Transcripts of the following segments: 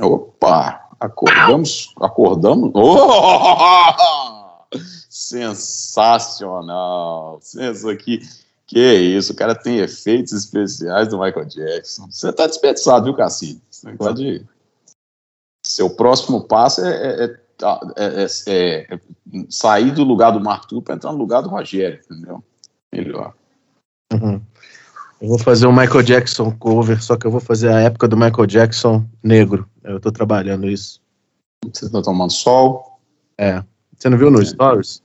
Opa, acordamos, acordamos. Oh! Sensacional. Isso aqui, que isso, o cara tem efeitos especiais do Michael Jackson. Você tá desperdiçado, viu, Cassino? Esse negócio de... Seu próximo passo é, é, é, é, é sair do lugar do Martu para entrar no lugar do Rogério, entendeu? Melhor. Uhum. Eu vou fazer um Michael Jackson cover, só que eu vou fazer a época do Michael Jackson negro. Eu tô trabalhando isso. Vocês estão tomando sol? É. Você não viu no é. Stories?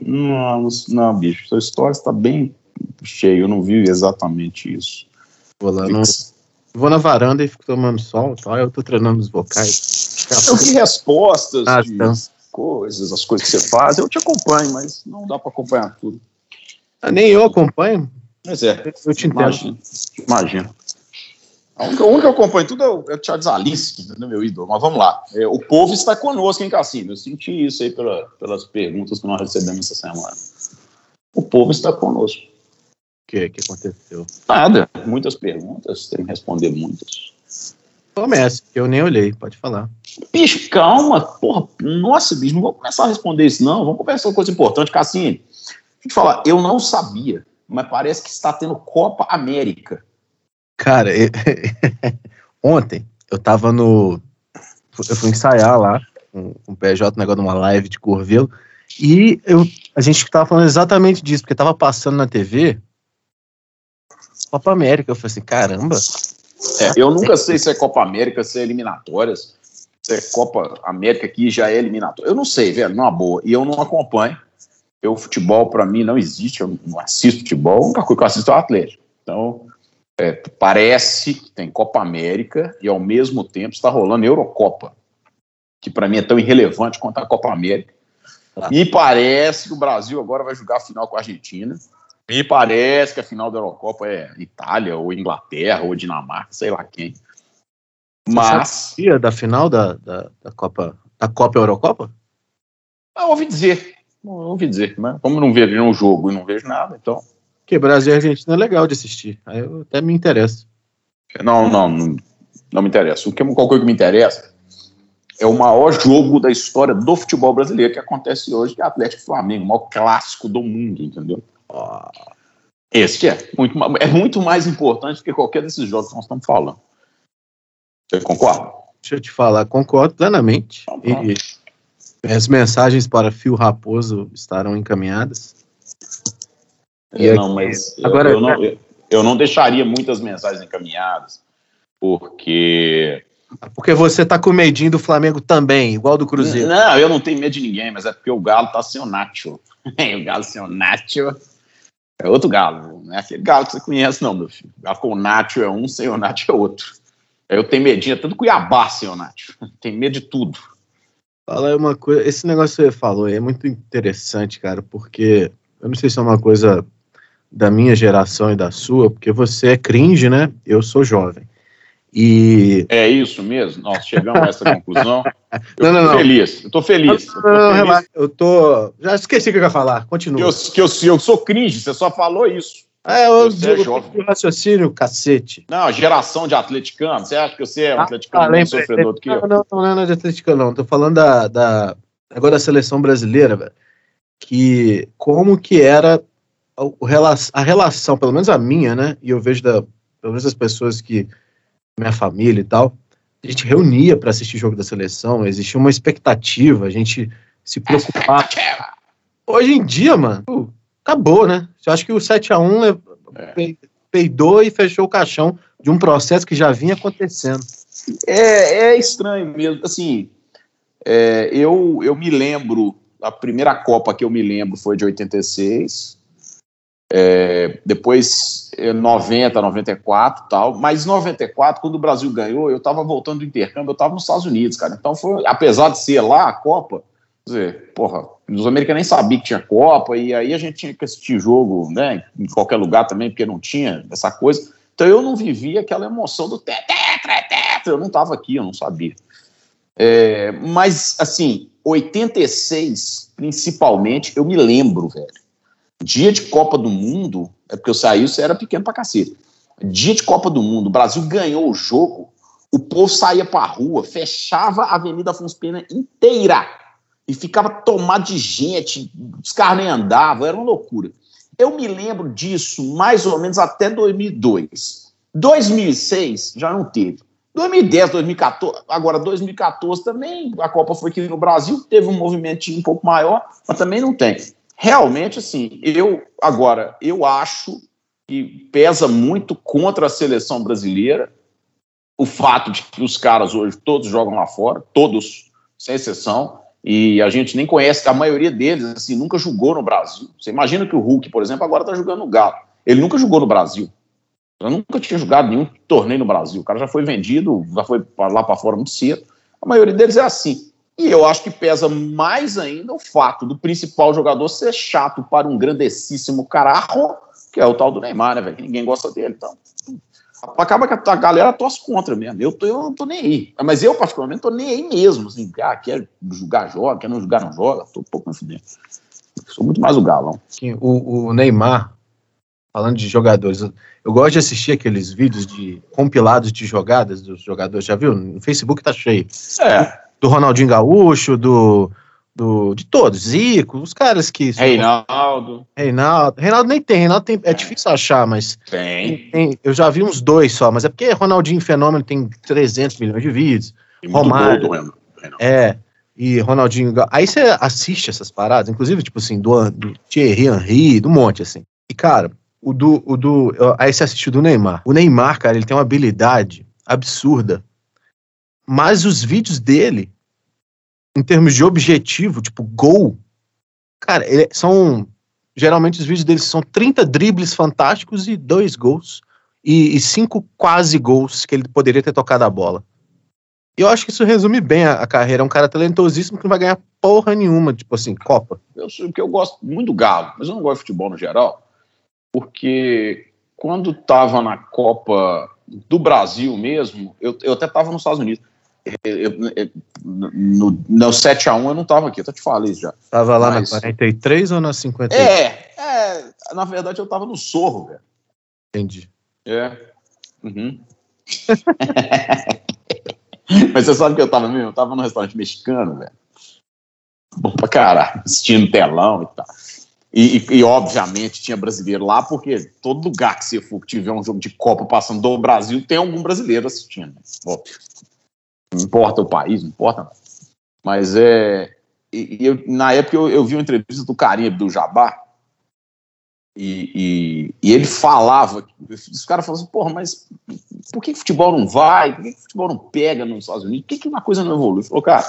Não, não, bicho. Seu Stories tá bem cheio. Eu não vi exatamente isso. Vou lá, não... Vou na varanda e fico tomando sol, tá? Eu tô treinando os vocais. Eu vi respostas ah, então. coisas, as coisas que você faz. Eu te acompanho, mas não dá para acompanhar tudo. Ah, nem eu acompanho. Mas é. Eu te entendo. Imagina. imagina. A única, que eu acompanho tudo é o, é o Thiago Zalinski, né, meu ídolo. Mas vamos lá. É, o povo está conosco, hein, Cassino? Eu senti isso aí pela, pelas perguntas que nós recebemos essa semana. O povo está conosco. O que, que aconteceu? Nada. Muitas perguntas, tem que responder muitas. Comece, que eu nem olhei, pode falar. Bicho, calma. Porra, nossa, bicho, não vou começar a responder isso, não. Vamos conversar uma coisa importante, Cassino. Deixa eu te falar, eu não sabia mas parece que está tendo Copa América. Cara, eu, ontem eu tava no. Eu fui ensaiar lá com um, um PJ, um negócio de uma live de Curvelo, e eu, a gente tava falando exatamente disso, porque tava passando na TV Copa América. Eu falei assim, caramba. É, eu nunca sei se é Copa América, se é eliminatórias, se é Copa América que já é eliminatória. Eu não sei, velho, numa boa. E eu não acompanho. Eu, futebol, para mim, não existe, eu não assisto futebol, a única coisa que eu assisto é o Atlético. Então, é, parece que tem Copa América e, ao mesmo tempo, está rolando Eurocopa, que para mim é tão irrelevante quanto a Copa América. Ah. Me parece que o Brasil agora vai jogar a final com a Argentina. Me parece que a final da Eurocopa é Itália, ou Inglaterra, ou Dinamarca, sei lá quem. Mas. Da final da, da, da Copa da Copa Eurocopa? Eu ouvi dizer. Não ouvi dizer, mas como não vejo nenhum jogo e não vejo nada, então. Que Brasil e Argentina é legal de assistir. Aí eu até me interessa. Não, não, não, não me interessa. O que qualquer coisa que me interessa é o maior jogo da história do futebol brasileiro que acontece hoje, que é Atlético Flamengo, o maior clássico do mundo, entendeu? Esse que é muito, é muito mais importante do que qualquer desses jogos que nós estamos falando. Você concorda? Deixa eu te falar, concordo plenamente. Então, e as mensagens para Fio Raposo estarão encaminhadas. É, não, mas agora, eu, não, eu, eu não deixaria muitas mensagens encaminhadas, porque porque você tá com medinho do Flamengo também, igual do Cruzeiro. Não, eu não tenho medo de ninguém, mas é porque o Galo tá sem o Nacho. o Galo sem o Nacho é outro Galo, não é aquele Galo que você conhece, não, meu filho. O Galo com o Nacho é um, sem o Nacho é outro. Eu tenho medinho, é tudo Cuiabá sem o Nacho. Tenho medo de tudo. Fala uma coisa, esse negócio que você falou é muito interessante, cara, porque eu não sei se é uma coisa da minha geração e da sua, porque você é cringe, né? Eu sou jovem. E. É isso mesmo? Nós chegamos a essa conclusão. Eu não, não, tô feliz. Eu tô feliz. Não, não, não, relaxa. Eu tô. Já esqueci o que eu ia falar. Continua. Eu, que eu, eu sou cringe, você só falou isso. É, eu digo é raciocínio, cacete. Não, geração de atleticano. Você acha que você é um ah, atleticano ah, mais sofredor do que eu? Não, não, não é de atleticano, não. Tô falando da, da agora da seleção brasileira, velho. Que como que era a, a relação, pelo menos a minha, né? E eu vejo da, pelo menos as pessoas que minha família e tal, a gente reunia para assistir jogo da seleção, existia uma expectativa, a gente se preocupava. Hoje em dia, mano, acabou, né? Eu acho que o 7x1 é. peidou e fechou o caixão de um processo que já vinha acontecendo. É, é estranho mesmo. Assim, é, eu, eu me lembro, a primeira Copa que eu me lembro foi de 86. É, depois 90, 94 tal, mas 94, quando o Brasil ganhou, eu estava voltando do intercâmbio, eu estava nos Estados Unidos, cara. Então foi, apesar de ser lá a Copa, dizer, porra, os americanos nem sabiam que tinha Copa, e aí a gente tinha que assistir jogo, né, em qualquer lugar também, porque não tinha essa coisa. Então eu não vivia aquela emoção do tetra, tetra, eu não estava aqui, eu não sabia. É, mas, assim, 86, principalmente, eu me lembro, velho. Dia de Copa do Mundo, é porque eu saí, você era pequeno pra cacete. Dia de Copa do Mundo, o Brasil ganhou o jogo, o povo saía pra rua, fechava a Avenida Afonso Pena inteira e ficava tomado de gente, os carros nem andavam, era uma loucura. Eu me lembro disso mais ou menos até 2002. 2006 já não teve. 2010, 2014, agora 2014 também, a Copa foi aqui no Brasil, teve um movimento um pouco maior, mas também não tem. Realmente, assim, eu, agora, eu acho que pesa muito contra a seleção brasileira o fato de que os caras hoje todos jogam lá fora, todos, sem exceção, e a gente nem conhece, a maioria deles, assim, nunca jogou no Brasil. Você imagina que o Hulk, por exemplo, agora está jogando no Galo. Ele nunca jogou no Brasil. Eu nunca tinha jogado nenhum torneio no Brasil. O cara já foi vendido, já foi lá para fora muito cedo. A maioria deles é assim. E eu acho que pesa mais ainda o fato do principal jogador ser chato para um grandessíssimo cararro, que é o tal do Neymar, né, velho? Ninguém gosta dele. Então, acaba que a galera torce contra mesmo. Eu, tô, eu não tô nem aí. Mas eu, particularmente, tô nem aí mesmo. Assim, ah, quer jogar, joga, quer não jogar, não joga. Tô um pouco fudendo. Sou muito mais o galão. O, o Neymar, falando de jogadores, eu gosto de assistir aqueles vídeos de compilados de jogadas dos jogadores, já viu? No Facebook tá cheio. É. Do Ronaldinho Gaúcho, do, do de todos, Zico, os caras que Reinaldo. Reinaldo, Reinaldo nem tem, Reinaldo tem, é, é difícil achar, mas tem. tem. Eu já vi uns dois só, mas é porque Ronaldinho Fenômeno tem 300 milhões de vídeos. Romário. Gol do é. E Ronaldinho, aí você assiste essas paradas, inclusive tipo assim, do, do Thierry Henry, do monte assim. E cara, o do, o do. Aí você assistiu do Neymar. O Neymar, cara, ele tem uma habilidade absurda. Mas os vídeos dele, em termos de objetivo, tipo gol, cara, ele, são. Geralmente os vídeos dele são 30 dribles fantásticos e dois gols. E, e, cinco quase gols que ele poderia ter tocado a bola. E eu acho que isso resume bem a, a, carreira. É um cara talentosíssimo que não vai ganhar porra nenhuma, tipo assim, Copa. Eu, porque eu gosto muito do Galo, mas eu não gosto de futebol no geral porque quando estava na Copa do Brasil mesmo, eu, eu até estava nos Estados Unidos. Eu, eu, no, no 7x1 eu não estava aqui, eu te falei já. Tava lá Mas, na 43 ou na 50? É, é, na verdade eu estava no Sorro, velho. Entendi. É. Uhum. Mas você sabe que eu estava mesmo? Eu estava no restaurante mexicano, velho. Bom pra caralho, assistindo telão e tal. E, e, e, obviamente tinha brasileiro lá, porque todo lugar que você for que tiver um jogo de Copa passando do Brasil, tem algum brasileiro assistindo. Óbvio. Não importa o país, não importa. Mas é. E, eu, na época eu, eu, vi uma entrevista do Carinha do Jabá, e, e, ele falava, os caras falavam assim, porra, mas por que, futebol não vai? Por que futebol não pega nos Estados Unidos? Por que, que uma coisa não evolui? Ele falou, cara,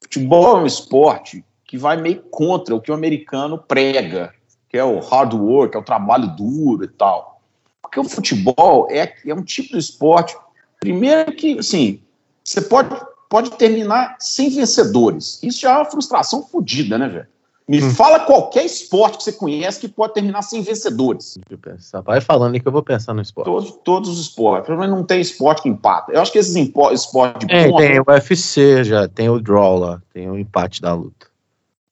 futebol é um esporte que vai meio contra o que o americano prega, que é o hard work, é o trabalho duro e tal. Porque o futebol é, é um tipo de esporte, primeiro que, assim, você pode, pode terminar sem vencedores. Isso já é uma frustração fodida, né, velho? Me hum. fala qualquer esporte que você conhece que pode terminar sem vencedores. Vai falando aí que eu vou pensar no esporte. Todos, todos os esportes. Pelo menos não tem esporte que empata. Eu acho que esses esportes de é, ponta... Tem o UFC já, tem o draw lá, tem o empate da luta.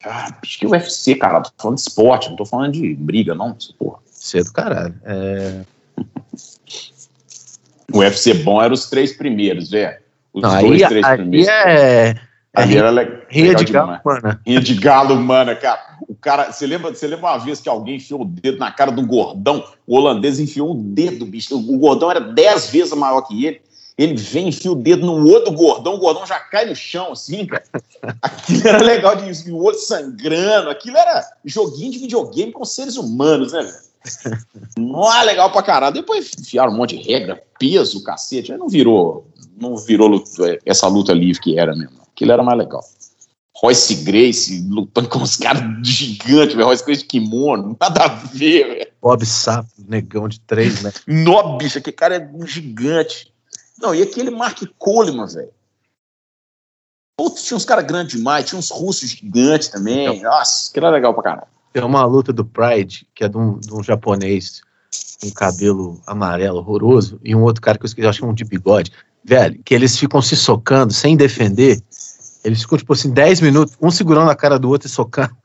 Ah, acho que o UFC, cara, tô falando de esporte, não tô falando de briga, não, porra. Cedo, caralho. É... o UFC bom era os três primeiros, velho. Os não, dois, aí, três aí primeiros. É... Ali era le... Rinha de galo, mano. Rinha de galo, mano, cara. O cara, você lembra, você lembra uma vez que alguém enfiou o dedo na cara do gordão? O holandês enfiou um dedo, bicho. O gordão era dez vezes maior que ele. Ele vem, enfia o dedo no do gordão, o gordão já cai no chão, assim, cara. Aquilo era legal de o olho sangrando, aquilo era joguinho de videogame com seres humanos, né, velho? Não é legal pra caralho. Depois enfiaram um monte de regra, peso, cacete. Aí não virou, não virou essa luta livre que era mesmo. Aquilo era mais legal. Royce Grace lutando com os caras gigantes, velho. Royce Grace de kimono, nada a ver, velho. Bob Sapo, negão de três, né? Nó, bicho, aquele cara é um gigante. Não, e aquele Mark Coleman, velho. Putz, tinha uns caras grandes demais, tinha uns russos gigantes também. Então, Nossa, que era legal pra caralho. Tem uma luta do Pride, que é de um, de um japonês com cabelo amarelo horroroso, e um outro cara que eu esqueci, acho que é um de bigode, velho, que eles ficam se socando sem defender, Eles ficam, tipo assim, 10 minutos, um segurando a cara do outro e socando.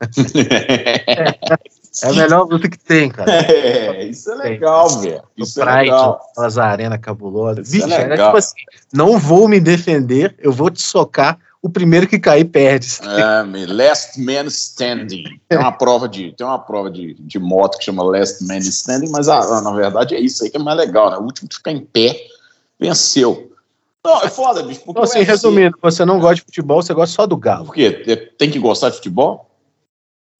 é a melhor luta que tem, cara. É, isso é legal, velho. Isso Pride, é legal. aquelas arenas cabulosas. É Bicho, era legal. tipo assim, não vou me defender, eu vou te socar, o primeiro que cair perde. É, me- Last Man Standing. Tem uma prova de, tem uma prova de, de moto que chama Last Man Standing, mas ah, na verdade é isso aí que é mais legal, né? O último que ficar em pé venceu. Não, é foda, bicho. Porque Então, assim, UFC resumindo, você não gosta de futebol, você gosta só do galo. Por quê? Tem que gostar de futebol?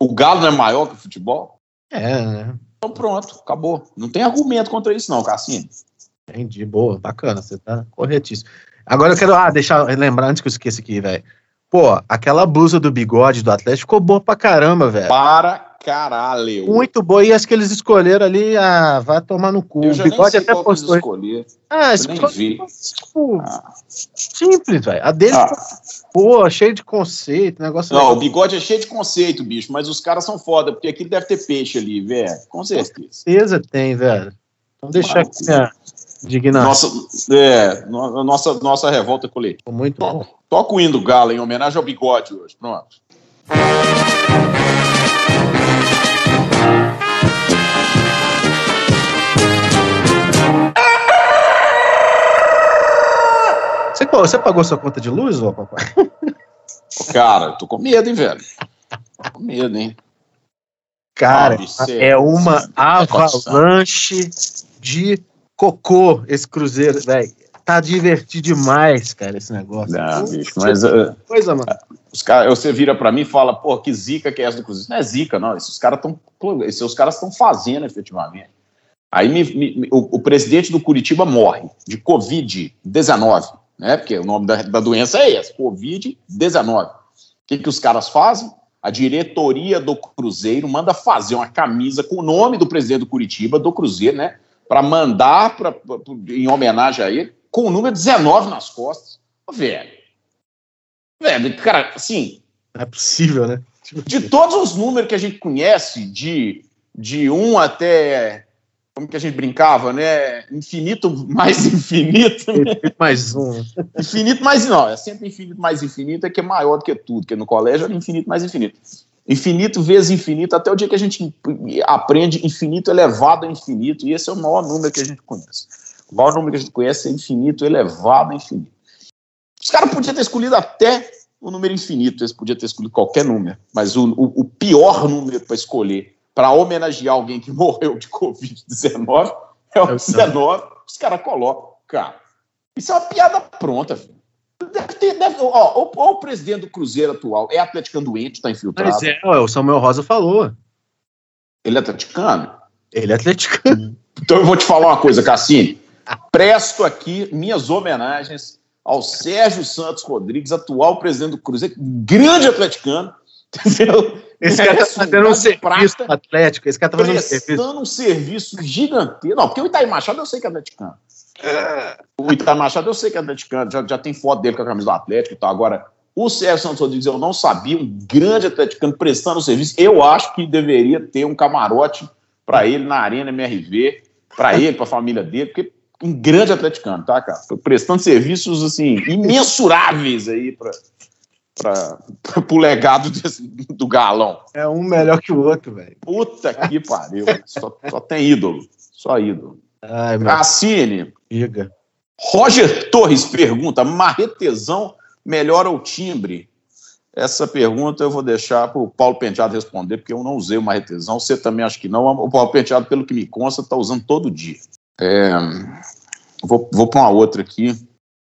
O Galo não é maior que o futebol? É, né? Então pronto, acabou. Não tem argumento contra isso, não, Cassino. Entendi, boa, bacana, você tá corretíssimo. Agora eu quero ah, deixar, lembrar antes que eu esqueça aqui, velho. Pô, aquela blusa do bigode do Atlético ficou boa pra caramba, velho. Para caralho. Muito boa. E as que eles escolheram ali, ah, vai tomar no cu. Eu O já nem bigode até postou. escolher. Ah, eu nem vi. tipo, Ah. simples, velho. A dele Ah. boa, cheio de conceito, negócio Não, o legal. bigode é cheio de conceito, bicho, mas os caras são foda, porque aqui deve ter peixe ali, velho. Com certeza. certeza tem, velho. Então deixar aqui minha indignação. Nossa, é, no- nossa, nossa revolta coletiva. Muito bom. Toca o hino do Galo em homenagem ao bigode hoje. Pronto. Você, você pagou sua conta de luz, ô papai? Cara, eu tô com medo, hein, velho. Tô com medo, hein? Cara, é uma é avalanche de cocô esse cruzeiro, velho. Tá divertido demais, cara, esse negócio. Não, bicho, mas uh, Coisa, mano. os cara, você vira pra mim e fala, pô, que zica que é essa do Cruzeiro. Não é zica, não. Esses caras estão esses caras estão fazendo efetivamente. Aí me- me- o, o presidente do Curitiba morre de Covid-19, né? Porque o nome da, da doença é esse, Covid-19. O que, que os caras fazem? A diretoria do Cruzeiro manda fazer uma camisa com o nome do presidente do Curitiba, do Cruzeiro, né? Para mandar pra, pra- em homenagem a ele, com o número 19 nas costas. Ô, Velho. Velho, cara, assim, Não é possível, né? De todos os números que a gente conhece, de, de um até. Como que a gente brincava, né? Infinito mais infinito. né? mais um. Infinito mais. Não, é sempre infinito mais infinito, é que é maior do que tudo, porque no colégio era infinito mais infinito. Infinito vezes infinito, até o dia que a gente aprende infinito elevado a infinito, e esse é o maior número que a gente conhece. O maior número que a gente conhece é infinito elevado a infinito. Os caras podiam ter escolhido até o número infinito, eles podiam ter escolhido qualquer número, mas o, o- o pior número para escolher para homenagear alguém que morreu de Covid-19 é o É o 19. Os caras colocam. Cara, isso é uma piada pronta, filho. Deve ter, deve, ó, o, o presidente do Cruzeiro atual é atleticano doente, tá infiltrado. Mas é, o Samuel Rosa falou. Ele é atleticano? Ele é atleticano. Então eu vou te falar uma coisa, Cassini. Presto aqui minhas homenagens ao Sérgio Santos Rodrigues, atual presidente do Cruzeiro, grande atleticano. Entendeu? Esse cara tá fazendo um serviço prata, atlético. Esse cara tá fazendo um serviço. prestando um serviço gigantesco. Não, porque o Itaí Machado eu sei que é atleticano. O Itaí Machado eu sei que é atleticano, já, já tem foto dele com a camisa do Atlético e tal. Agora, o Sérgio Santos Rodrigues eu não sabia, um grande atleticano prestando serviço. Eu acho que deveria ter um camarote para ele na Arena MRV, para ele, para a família dele, porque um grande atleticano, tá, cara? Prestando serviços, assim, imensuráveis aí para o legado desse- do galão. É um melhor que o outro, velho. Puta que pariu. Só, só tem ídolo. Só ídolo. Ai, meu Cassini, amiga. Roger Torres pergunta: marretezão melhora o timbre? Essa pergunta eu vou deixar para o Paulo Penteado responder, porque eu não usei o marretezão. Você também acha que não. O Paulo Penteado, pelo que me consta, está usando todo dia. É, vou vou para uma outra aqui.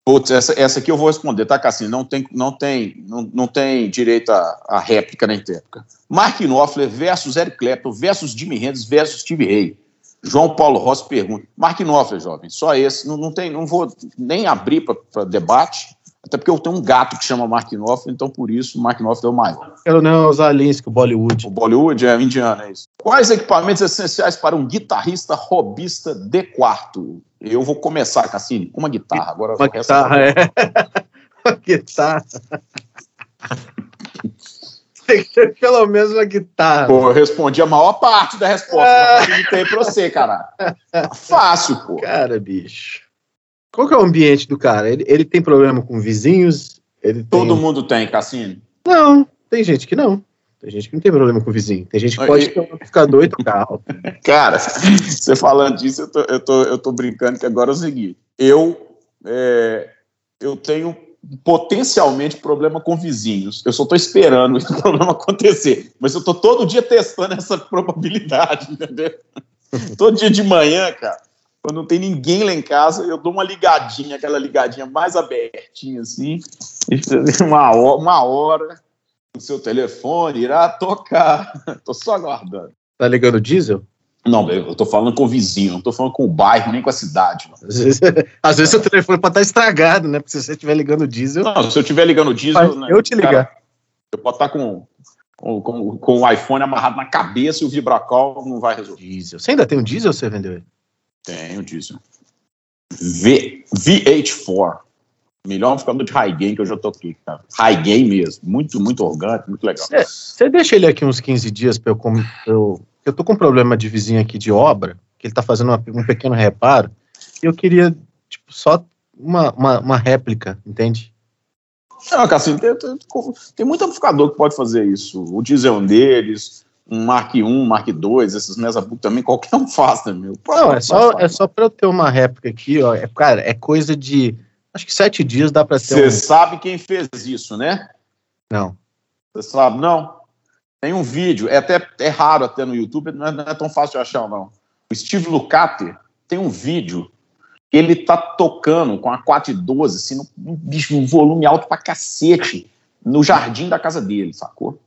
Putz, essa, essa aqui eu vou responder, tá, Cassino? Não tem, não tem, não, não tem direito a, a réplica nem réplica. Mark Knopfler versus Eric Clapton versus Jimi Hendrix versus Steve Ray. João Paulo Rossi pergunta. Mark Knopfler, jovem, só esse. Não, não, tem, não vou nem abrir para debate, até porque eu tenho um gato que chama Mark Knopfler, então por isso o Mark Knopfler é o maior. Quero não usar a Linsky, o Bollywood. O Bollywood é indiano, é isso. Quais equipamentos essenciais para um guitarrista robista de quarto? Eu vou começar, Cassini, com uma guitarra. Agora Uma essa- guitarra, é. Uma guitarra. Tem que ter pelo menos uma guitarra. Pô, eu respondi a maior parte da resposta. Já facilitei pra você, caralho. Fácil, pô. Cara, bicho. Qual que é o ambiente do cara? Ele, ele tem problema com vizinhos? Ele Todo tem... mundo tem, Cassino? Não, tem gente que não. Tem gente que não tem problema com o vizinho. Tem gente que pode ter um amplificador e tocar alto. Cara, você falando disso, eu tô, eu, tô, eu tô brincando que agora é o seguinte. Eu, é, eu tenho potencialmente problema com vizinhos. Eu só estou esperando esse problema acontecer. Mas eu estou todo dia testando essa probabilidade, entendeu? todo dia de manhã, cara, quando não tem ninguém lá em casa, eu dou uma ligadinha, aquela ligadinha mais abertinha, assim, uma hora, uma hora o seu telefone irá tocar. Tô só aguardando. Tá ligando diesel? Não, eu tô falando com o vizinho, não tô falando com o bairro, nem com a cidade. Às vezes, às vezes seu telefone pode estar estragado, né? Porque se você estiver ligando diesel. Não, se eu estiver ligando diesel. Né, eu te ligar. Cara, eu posso estar com, com, com, o iPhone amarrado na cabeça e o Vibracol não vai resolver. Diesel. Você ainda tem um diesel ou você vendeu ele? Tenho diesel. V, V84. Melhor amplificador de high gain que eu já toquei, cara. High gain mesmo. Muito, muito orgânico, muito legal. Você deixa ele aqui uns 15 dias para eu, eu. Eu tô com um problema de vizinho aqui de obra, que ele tá fazendo uma, um pequeno reparo, e eu queria, tipo, só uma, uma, uma réplica, entende? Não, Cassinho, tem, tem, tem, muito amplificador que pode fazer isso. O diesel é um deles, um Mark I, Mark II, esses Mesabook também, qualquer um faz, né, meu? Não, é só, é só pra eu ter uma réplica aqui, ó. É, cara, é coisa de Acho que sete dias dá para ter. Você um... sabe quem fez isso, né? Não. Você sabe, não? Tem um vídeo, é até é raro até no YouTube, não é, não é tão fácil de achar, não. O Steve Lucati tem um vídeo que ele tá tocando com a 412, assim, no, bicho, um volume alto pra cacete, no jardim da casa dele, sacou?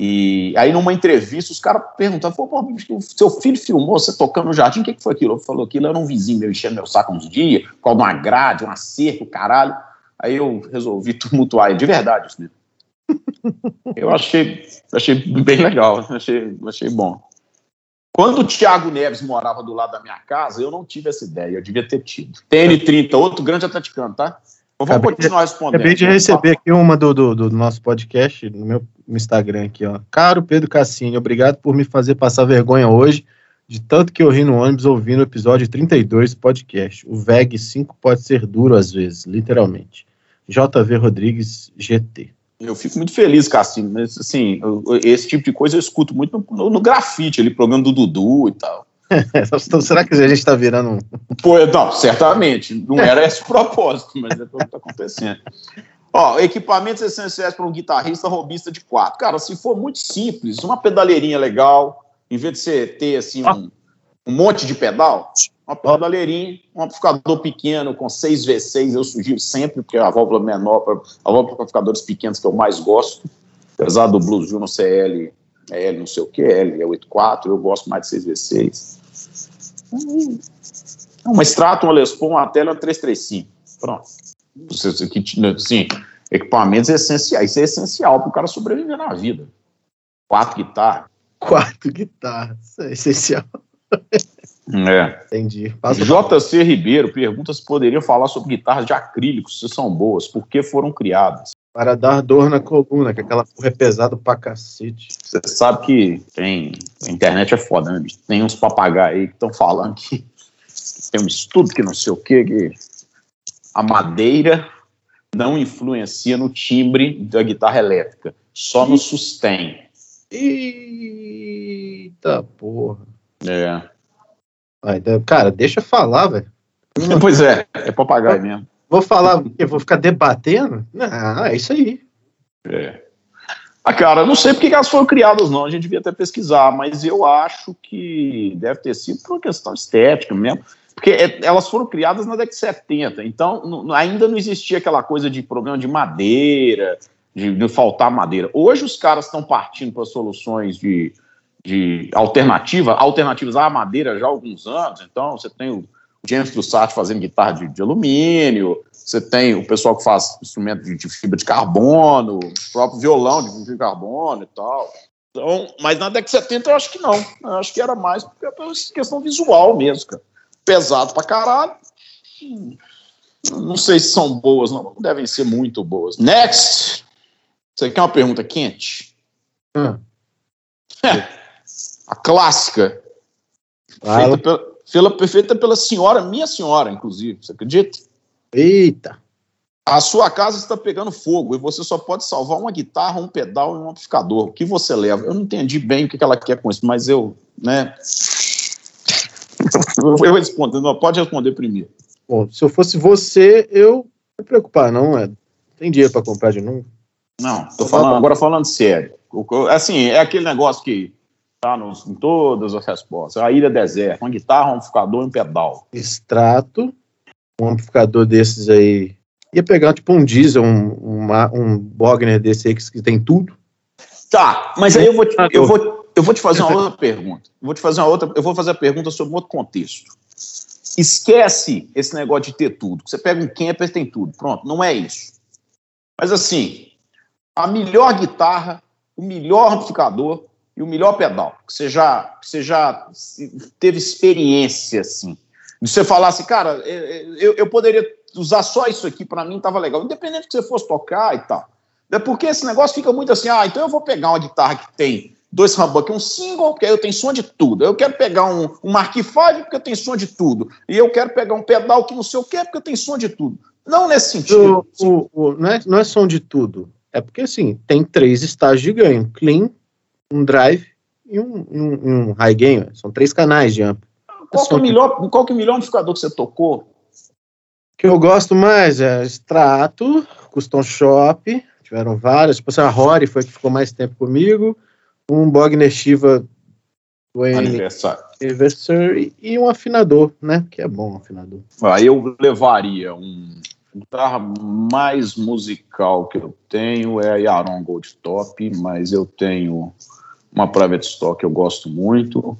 E aí, numa entrevista, os caras perguntavam: pô, seu filho filmou você tocando no jardim, o que, que foi aquilo? Ele falou: aquilo era um vizinho meu enchendo meu saco uns dias, com uma grade, uma cerca, o caralho. Aí eu resolvi tumultuar de verdade isso? Eu achei, achei bem legal, achei, achei bom. Quando o Thiago Neves morava do lado da minha casa, eu não tive essa ideia, eu devia ter tido. TN30, outro grande atleticano, tá? Eu vou acabei continuar respondendo. Acabei de receber aqui uma do, do, do, nosso podcast, no meu Instagram aqui, ó. Caro Pedro Cassini, obrigado por me fazer passar vergonha hoje, de tanto que eu ri no ônibus ouvindo o episódio 32 do podcast. O VEG 5 pode ser duro às vezes, literalmente. JV Rodrigues, GT. Eu fico muito feliz, Cassino, mas assim, esse tipo de coisa eu escuto muito no, no, no grafite ali, programa do Dudu e tal. então, será que a gente está virando um. Pô, não, certamente. Não era esse o propósito, mas é o que está acontecendo. Ó, equipamentos essenciais para um guitarrista robista de quatro. Cara, se for muito simples, uma pedaleirinha legal, em vez de você ter assim um, um monte de pedal, uma pedaleirinha, um amplificador pequeno com 6V6, eu sugiro sempre, porque é a válvula menor, a válvula para amplificadores pequenos que eu mais gosto, apesar do Blues no CL, é L não sei o que, L é 84, eu gosto mais de 6V6. Uma extrato, uma Les uma tela 335. Pronto. Assim, equipamentos essenciais. Isso é essencial para o cara sobreviver na vida. Quatro guitarras. Quatro guitarras. Isso é essencial. É. Entendi. Passa JC Ribeiro pergunta se poderiam falar sobre guitarras de acrílico, se são boas, por que foram criadas. Para dar dor na coluna, que aquela porra é pesada pra cacete. Você sabe que tem. A internet é foda, né? Tem uns papagaios aí que estão falando que, que, tem um estudo que não sei o quê, que a madeira não influencia no timbre da guitarra elétrica, só no sustém. Eita porra. É. Cara, deixa eu falar, velho. Pois é, é papagaio mesmo. Vou falar, eu vou ficar debatendo? Não, é isso aí. É. Ah, cara, não sei porque elas foram criadas, não. A gente devia até pesquisar, mas eu acho que deve ter sido por uma questão estética mesmo. Porque é, elas foram criadas na década de 70, então ainda não existia aquela coisa de problema de madeira, de, de faltar madeira. Hoje os caras estão partindo para soluções de, de alternativa, alternativas à madeira já há alguns anos. Então você tem o James Trussart fazendo guitarra de, de, alumínio, você tem o pessoal que faz instrumento de, de, fibra de carbono, o próprio violão de fibra de carbono e tal. Então, mas na década de 70 eu acho que não. Eu acho que era mais porque é questão visual mesmo, cara. Pesado pra caralho. Não sei se são boas, não. Devem ser muito boas. Next! Você quer uma pergunta quente? Hum. É, a clássica. Feita pela, feita pela senhora, minha senhora, inclusive, você acredita? Eita! A sua casa está pegando fogo e você só pode salvar uma guitarra, um pedal e um amplificador. O que você leva? Eu não entendi bem o que ela quer com isso, mas eu, né? Eu respondo, não, pode responder primeiro. Bom, se eu fosse você, eu não me preocupar, não é. Tem dinheiro para comprar de novo? Não, tô falando, agora falando sério. Assim, é aquele negócio que tá nos, em todas as respostas. A ilha deserta, uma guitarra, um amplificador e um pedal. Extrato, um amplificador desses aí ia pegar tipo um diesel, um, uma, um Bogner desse aí que, tem tudo. Tá, mas aí eu vou, te, eu vou, eu vou te fazer uma outra pergunta. Eu vou te fazer uma outra, eu vou fazer a pergunta sobre um outro contexto. Esquece esse negócio de ter tudo. Você pega um Kemper, tem tudo. Pronto, não é isso. Mas assim, a melhor guitarra, o melhor amplificador e o melhor pedal. Que você já, que você já teve experiência, assim. De você falar assim, cara, eu, eu poderia usar só isso aqui para mim estava legal, independente que você fosse tocar e tal. É porque esse negócio fica muito assim, ah, então eu vou pegar uma guitarra que tem dois humbuckers, um single, porque aí eu tenho som de tudo. Eu quero pegar um, um Mark V porque eu tenho som de tudo. E eu quero pegar um pedal que não sei o que porque eu tenho som de tudo. Não nesse sentido. O, o, o, não, é, não é som de tudo. É porque, assim, tem três estágios de ganho. Clean, um drive e um, um, um high gain. São três canais de amplo. Qual, é que é o melhor, qual que é o melhor amplificador que você tocou? que eu gosto mais é Strato, Custom Shop, tiveram várias, tipo assim, a Rory foi que ficou mais tempo comigo, um Bogner Shiva do Anniversary e um afinador, né, que é bom um afinador. Aí eu levaria um guitarra mais musical que eu tenho é a Yaron Gold Top, mas eu tenho uma Private Stock que eu gosto muito,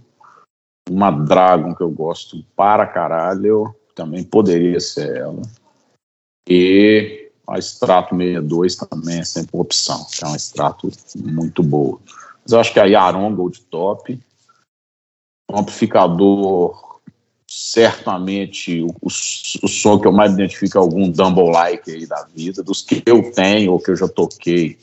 uma Dragon que eu gosto para caralho, também poderia ser ela. E a extrato 62 também é sempre uma opção, que é um extrato muito boa. Mas eu acho que a Yaron Gold Top, um amplificador, certamente o, o, o, som que eu mais identifico é algum Dumble Like aí da vida, dos que eu tenho ou que eu já toquei.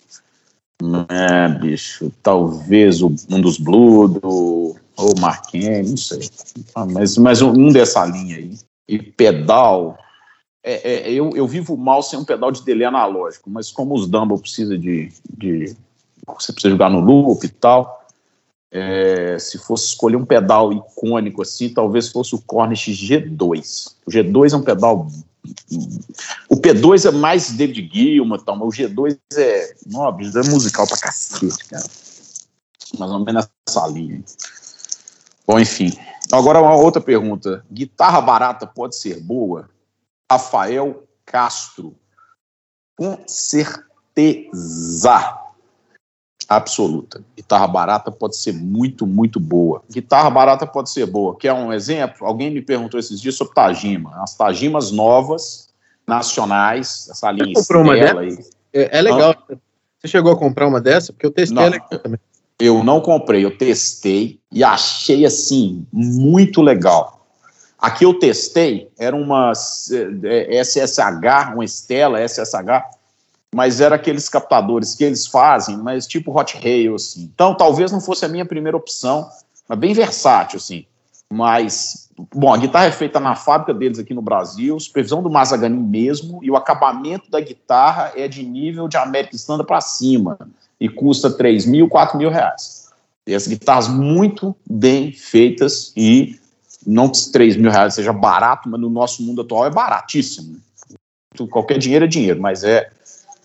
É, bicho, talvez o, um dos Blue, do, ou Marquinhos, não sei. Ah, mas, mas um dessa linha aí e pedal. É, é, eu, eu vivo mal sem um pedal de delay analógico, mas como os Dumble precisa de, de você precisa jogar no loop e tal, é, se fosse escolher um pedal icônico assim, talvez fosse o Cornish G2. O G2 é um pedal. O P2 é mais David Gilmour, tal, mas o G2 é, nobre, é musical pra cacete, cara. Mais ou menos nessa linha. Bom, enfim. Agora uma outra pergunta. Guitarra barata pode ser boa? Rafael Castro. Com certeza absoluta. Guitarra barata pode ser muito, muito boa. Guitarra barata pode ser boa. Quer um exemplo? Alguém me perguntou esses dias sobre Tajima. As Tajimas novas, nacionais, essa linha Você comprou uma aí. É, é legal. Você chegou a comprar uma dessa? Porque eu testei ela aqui também. Eu não comprei, eu testei e achei assim muito legal. Aqui eu testei, era uma SSH, uma Estela SSH, mas era aqueles captadores que eles fazem, mas tipo hot rail assim. Então talvez não fosse a minha primeira opção, mas bem versátil assim. Mas bom, a guitarra é feita na fábrica deles aqui no Brasil, supervisão do Mazagani mesmo, e o acabamento da guitarra é de nível de América Standard para cima e custa 3 mil, 4 mil reais. E as guitarras muito bem feitas e não que 3 mil reais seja barato, mas no nosso mundo atual é baratíssimo. Qualquer dinheiro é dinheiro, mas é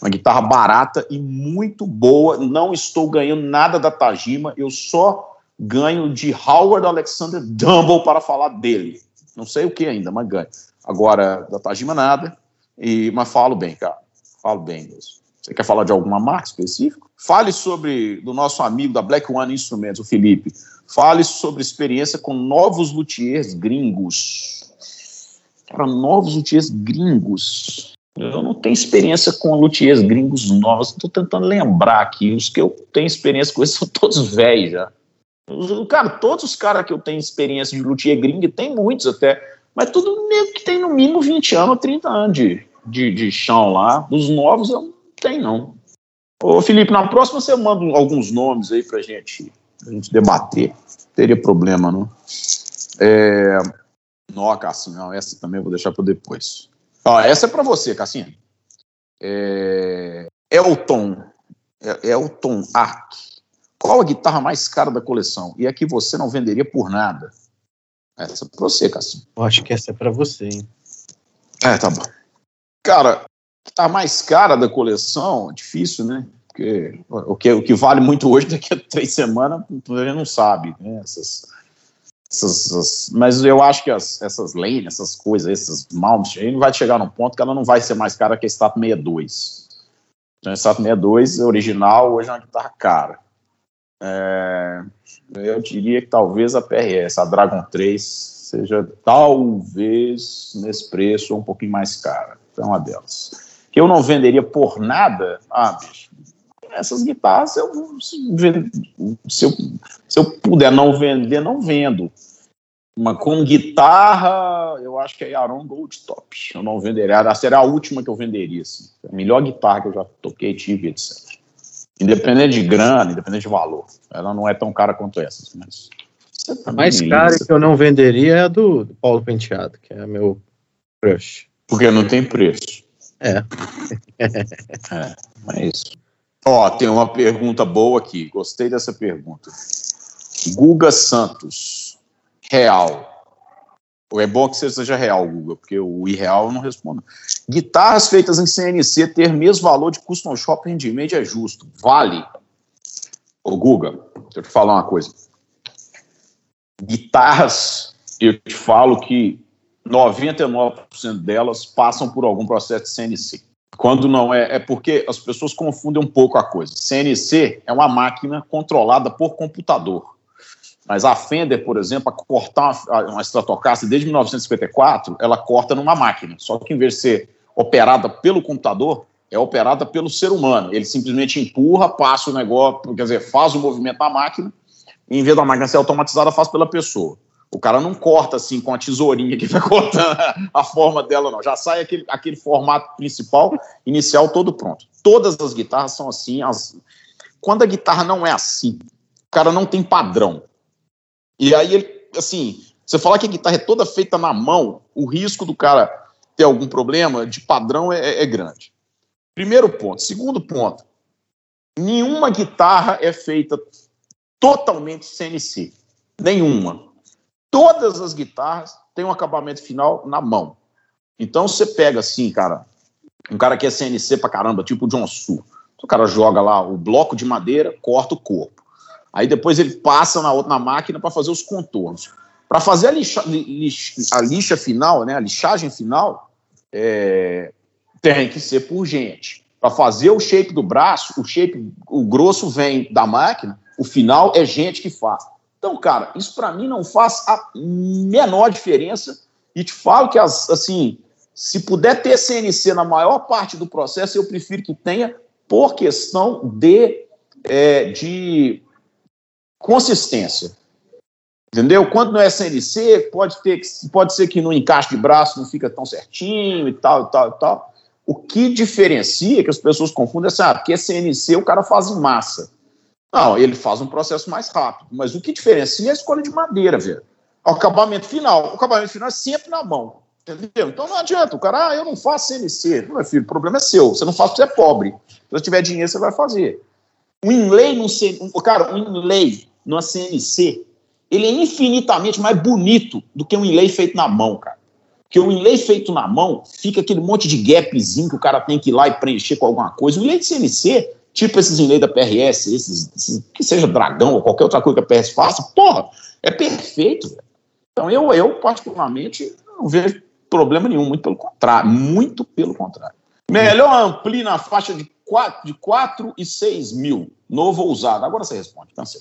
uma guitarra barata e muito boa. Não estou ganhando nada da Tajima, eu só ganho de Howard Alexander Dumble para falar dele. Não sei o que ainda, mas ganho. Agora, da Tajima nada, e, mas falo bem, cara. Falo bem mesmo. Você quer falar de alguma marca específica? Fale sobre do nosso amigo da Black One Instruments, o Felipe. Fale sobre experiência com novos luthiers gringos. Para novos luthiers gringos. Eu não tenho experiência com luthiers gringos novos. Estou tentando lembrar aqui. Os que eu tenho experiência com eles são todos velhos já. Cara, todos os caras que eu tenho experiência de luthier gringo, tem muitos até, mas tudo nego que tem no mínimo 20 anos, 30 anos de, de, de chão lá. Os novos eu tem, não. Ô, Felipe, na próxima você manda alguns nomes aí pra gente, pra gente debater. Teria problema, não? É... Não, Cassinho, não, essa também eu vou deixar para depois. Ó, essa é para você, Cassinho. É, Elton, é, Elton Ark. Qual a guitarra mais cara da coleção? E a que você não venderia por nada? Essa é pra você, Cassim. Eu acho que essa é pra você, hein? É, tá bom. Cara, a mais cara da coleção, difícil, né? Porque o que, o que vale muito hoje, daqui a três semanas, a gente não sabe, né? Essas, essas, mas eu acho que as, essas lanes, essas coisas, esses mounts, aí vai chegar num ponto que ela não vai ser mais cara que a Stato 62. Então, a Stato 62 original hoje é uma guitarra cara. É, eu diria que talvez a PRS, a Dragon 3, seja talvez nesse preço um pouquinho mais cara. Então, uma delas. Que eu não venderia por nada, ah, bicho, essas guitarras, eu, se, eu, se eu puder não vender, não vendo. Mas com guitarra, eu acho que é Aron Gold Top. Eu não venderia. Ela seria a última que eu venderia. Assim. A melhor guitarra que eu já toquei, tive, etc. Independente de grana, independente de valor. Ela não é tão cara quanto essas. Mas a mais cara que eu não venderia é a do, do Paulo Penteado, que é meu crush. Porque não tem preço. É. é, é Ó, tem uma pergunta boa aqui. Gostei dessa pergunta. Guga Santos, real. É bom que você seja real, Guga, porque o irreal eu não respondo. Guitarras feitas em CNC ter mesmo valor de custom shop rendimento é justo. Vale. Ô, Guga, deixa eu te falar uma coisa. Guitarras, eu te falo que 99% delas passam por algum processo de CNC. Quando não é, é porque as pessoas confundem um pouco a coisa. CNC é uma máquina controlada por computador. Mas a Fender, por exemplo, a cortar uma, uma Stratocaster desde 1954, ela corta numa máquina. Só que em vez de ser operada pelo computador, é operada pelo ser humano. Ele simplesmente empurra, passa o negócio, quer dizer, faz o movimento na máquina, e em vez da máquina ser automatizada, faz pela pessoa. O cara não corta assim com a tesourinha que vai cortando a forma dela, não. Já sai aquele, aquele formato principal, inicial, todo pronto. Todas as guitarras são assim. As... Quando a guitarra não é assim, o cara não tem padrão. E aí, ele, assim, você falar que a guitarra é toda feita na mão, o risco do cara ter algum problema de padrão é, é grande. Primeiro ponto. Segundo ponto, nenhuma guitarra é feita totalmente CNC. Nenhuma todas as guitarras têm um acabamento final na mão. Então você pega assim, cara, um cara que é CNC pra caramba, tipo o John Su. O cara joga lá o bloco de madeira, corta o corpo. Aí depois ele passa na outra na máquina para fazer os contornos. Para fazer a lixa, lixa, a lixa final, né, a lixagem final, é, tem que ser por gente. Para fazer o shape do braço, o shape, o grosso vem da máquina, o final é gente que faz. Então, cara, isso para mim não faz a menor diferença. E te falo que, as, assim, se puder ter CNC na maior parte do processo, eu prefiro que tenha por questão de, é, de consistência. Entendeu? Quando não é CNC, pode, ter, pode ser que no encaixe de braço não fica tão certinho e tal, e tal, e tal. O que diferencia, que as pessoas confundem, é assim, ah, porque é CNC o cara faz em massa. Não, ele faz um processo mais rápido. Mas o que diferencia é a escolha de madeira, velho. O acabamento final. O acabamento final é sempre na mão. Entendeu? Então não adianta. O cara, ah, eu não faço CNC. Meu filho, o problema é seu. Você não faz porque você é pobre. Se você tiver dinheiro, você vai fazer. Um inlay no CNC. Cara, um inlay numa CNC, ele é infinitamente mais bonito do que um inlay feito na mão, cara. Porque o inlay feito na mão fica aquele monte de gapzinho que o cara tem que ir lá e preencher com alguma coisa. O inlay de CNC tipo esses inlay da PRS, esses, esses, que seja Dragão ou qualquer outra coisa que a PRS faça, porra, é perfeito. Então eu, eu, particularmente, não vejo problema nenhum, muito pelo contrário, muito pelo contrário. Melhor ampli na faixa de 4, de 4 e 6 mil, novo ou usado. Agora você responde, cansei.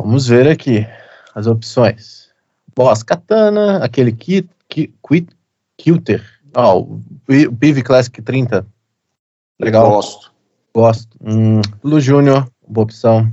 Vamos ver aqui as opções. Boss Katana, aquele kit, kit, kit Kilter, oh, o PV Classic 30. Legal. Gosto. Gosto. Hum, Lu Júnior, boa opção.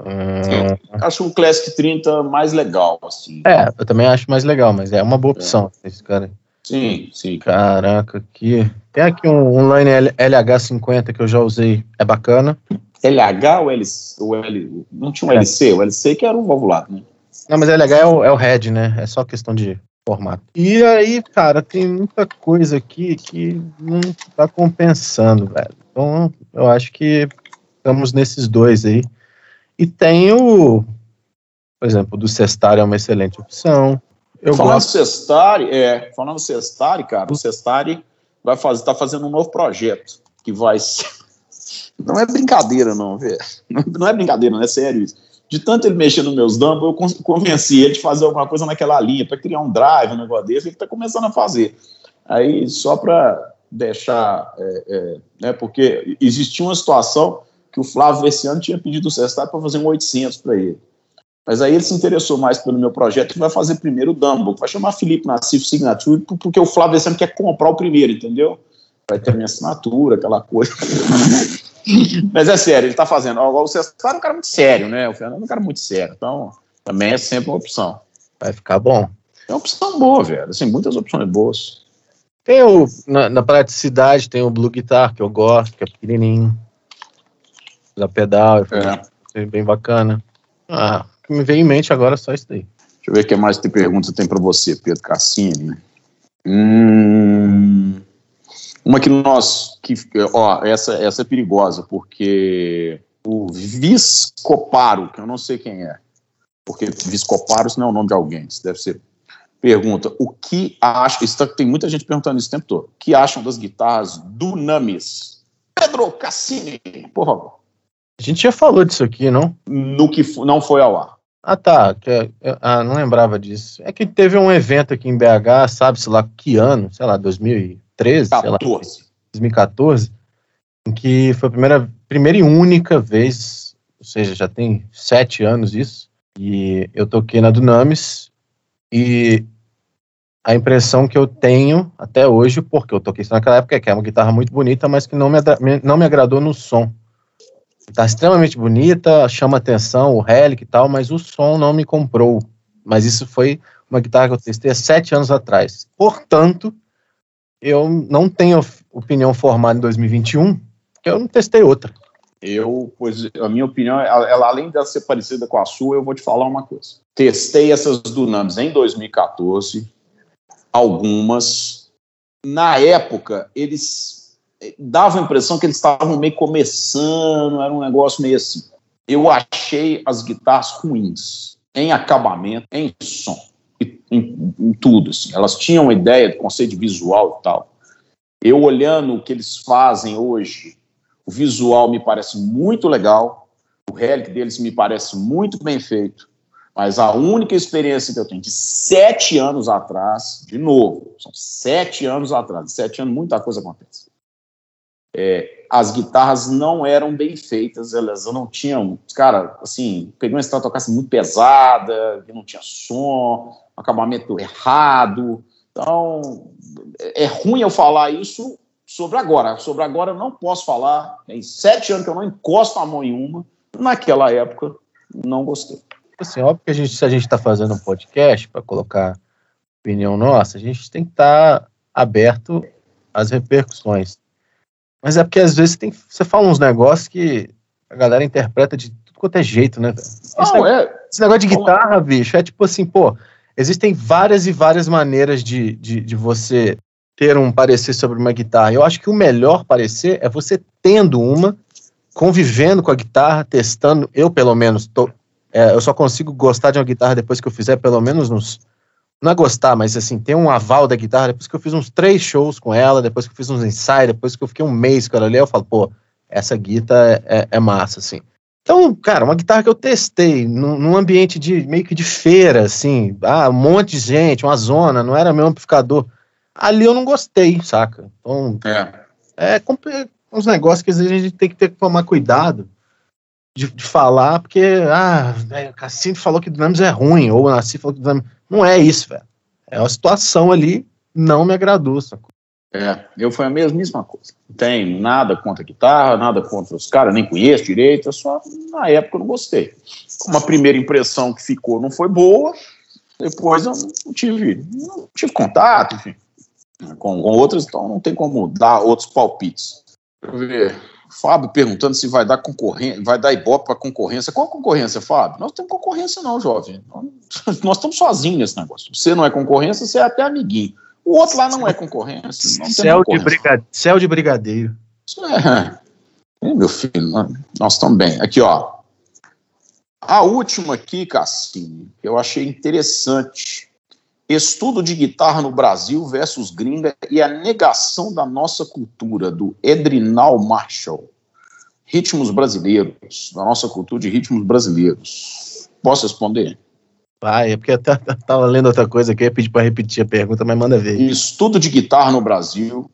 Hum, acho o Classic 30 mais legal, assim. É, eu também acho mais legal, mas é uma boa opção é. esse cara. Sim, sim. Caraca, aqui. Tem aqui um, um Line LH50 que eu já usei, é bacana. LH ou L, o L não tinha um é. LC, o LC que era um valvulado, né? Não, mas LH é o, é o head, né? É só questão de formato. E aí, cara, tem muita coisa aqui que não tá compensando, velho. Então, eu acho que estamos nesses dois aí. E tem o, por exemplo, do Cestari é uma excelente opção. Eu falando gosto... Cestari, é, falando Cestari, cara, o Cestari vai fazer, tá fazendo um novo projeto que vai ser... Não é brincadeira, não, velho. Não é brincadeira, não é sério isso de tanto ele mexer nos meus dumbbs, eu convenci ele de fazer alguma coisa naquela linha, para criar um drive, um negócio desse, ele está começando a fazer. Aí, só para deixar, é, é, né, porque existia uma situação que o Flávio esse ano tinha pedido o Cestado para fazer um 800 para ele. Mas aí ele se interessou mais pelo meu projeto e vai fazer primeiro o Dumbo, vai chamar Felipe Nassif Signature, porque o Flávio ano quer comprar o primeiro, entendeu? Vai ter minha assinatura, aquela coisa. Mas é sério, ele está fazendo. O Cestar é um cara muito sério, né? O Fernando é um cara muito sério. Então, também é sempre uma opção. Vai ficar bom. É uma opção boa, velho. Assim, muitas opções boas. Tem o, na, na praticidade, tem o Blue Guitar, que eu gosto, que é pequenininho. Da pedal, é. bem bacana. Ah, o que me veio em mente agora é só isso daí. Deixa eu ver o que mais tem pergunta tem para você, Pedro Cassini. Hum... Uma que nós, que, ó, essa, essa é perigosa, porque o Viscoparo, que eu não sei quem é, porque Viscoparo não é o nome de alguém, isso deve ser. Pergunta, o que acha, isso tá, tem muita gente perguntando isso o tempo todo, o que acham das guitarras do Namis? Pedro Cassini, por favor. A gente já falou disso aqui, não? No que não foi ao ar. Ah, tá. Ah, não lembrava disso. É que teve um evento aqui em BH, sabe-se lá que ano, sei lá, 2000 2013, 14. Sei lá, 2014, em que foi a primeira, primeira e única vez, ou seja, já tem sete anos isso, e eu toquei na Dunamis, e a impressão que eu tenho até hoje, porque eu toquei isso naquela época, é que é uma guitarra muito bonita, mas que não me, não me agradou no som. Está extremamente bonita, chama atenção, o Relic e tal, mas o som não me comprou. Mas isso foi uma guitarra que eu testei há sete anos atrás. Portanto, eu não tenho opinião formada em 2021, porque eu não testei outra. Eu, pois, a minha opinião, ela, além de ser parecida com a sua, eu vou te falar uma coisa. Testei essas Dunamis em 2014, algumas. Na época, eles eh, davam a impressão que eles estavam meio começando, era um negócio meio assim. Eu achei as guitarras ruins, em acabamento, em som em, em tudo. Assim. Elas tinham uma ideia do conceito visual e tal. Eu olhando o que eles fazem hoje, o visual me parece muito legal, o relic deles me parece muito bem feito, mas a única experiência que eu tenho de sete anos atrás, de novo, são sete anos atrás, sete anos muita coisa acontece. É, as guitarras não eram bem feitas, elas não tinham, cara, assim, peguei uma estrada tocasse muito pesada, que não tinha som, acabamento errado. Então, é ruim eu falar isso sobre agora. Sobre agora eu não posso falar. Tem sete anos que eu não encosto a mão em uma. Naquela época, não gostei. Assim, óbvio que a gente, se a gente está fazendo um podcast para colocar opinião nossa, a gente tem que estar tá aberto às repercussões. Mas é porque às vezes tem, você fala uns negócios que a galera interpreta de tudo quanto é jeito, né? Esse, não, negócio, é... esse negócio de guitarra, bicho, é tipo assim, pô, existem várias e várias maneiras de, de, de, você ter um parecer sobre uma guitarra. Eu acho que o melhor parecer é você tendo uma, convivendo com a guitarra, testando. Eu, pelo menos, tô, é, eu só consigo gostar de uma guitarra depois que eu fizer pelo menos uns. Não é gostar, mas assim, ter um aval da guitarra depois que eu fiz uns três shows com ela, depois que eu fiz uns ensaios, depois que eu fiquei um mês com ela ali, eu falo, pô, essa guitarra é, é, é massa, assim. Então, cara, uma guitarra que eu testei num, num, ambiente de meio que de feira, assim, ah, um monte de gente, uma zona, não era meu amplificador. Ali eu não gostei, saca? Então, é, é uns negócios que às vezes a gente tem que ter que tomar cuidado de, de falar, porque, ah, o Cassino falou que o Dynamics é ruim, ou o Nasci falou que o Dynamics... Não é isso, velho. É uma situação ali, não me agradou, sacou? É, eu foi a mesma coisa. Não tenho nada contra a guitarra, nada contra os caras, nem conheço direito, só na época eu não gostei. Uma primeira impressão que ficou não foi boa, depois eu não tive, não tive contato, enfim, com, com outras, então não tem como dar outros palpites. Deixa eu ver. Fábio perguntando se vai dar concorrência, vai dar ibope para concorrência. Qual concorrência, Fábio? Nós não temos concorrência, não, jovem. Nós estamos sozinhos nesse negócio. Você não é concorrência, você é até amiguinho. O outro lá não é concorrência. Não céu, concorrência. De. Céu de brigadeiro. É. meu filho, nós estamos bem. Aqui, ó. A última aqui, Cassini, que eu achei interessante. Estudo de guitarra no Brasil versus gringa e a negação da nossa cultura, do Edrinal Marshall. Ritmos brasileiros, da nossa cultura de ritmos brasileiros. Posso responder? Vai, é porque eu estava lendo outra coisa aqui, eu ia pedir para repetir a pergunta, mas manda ver. Estudo de guitarra no Brasil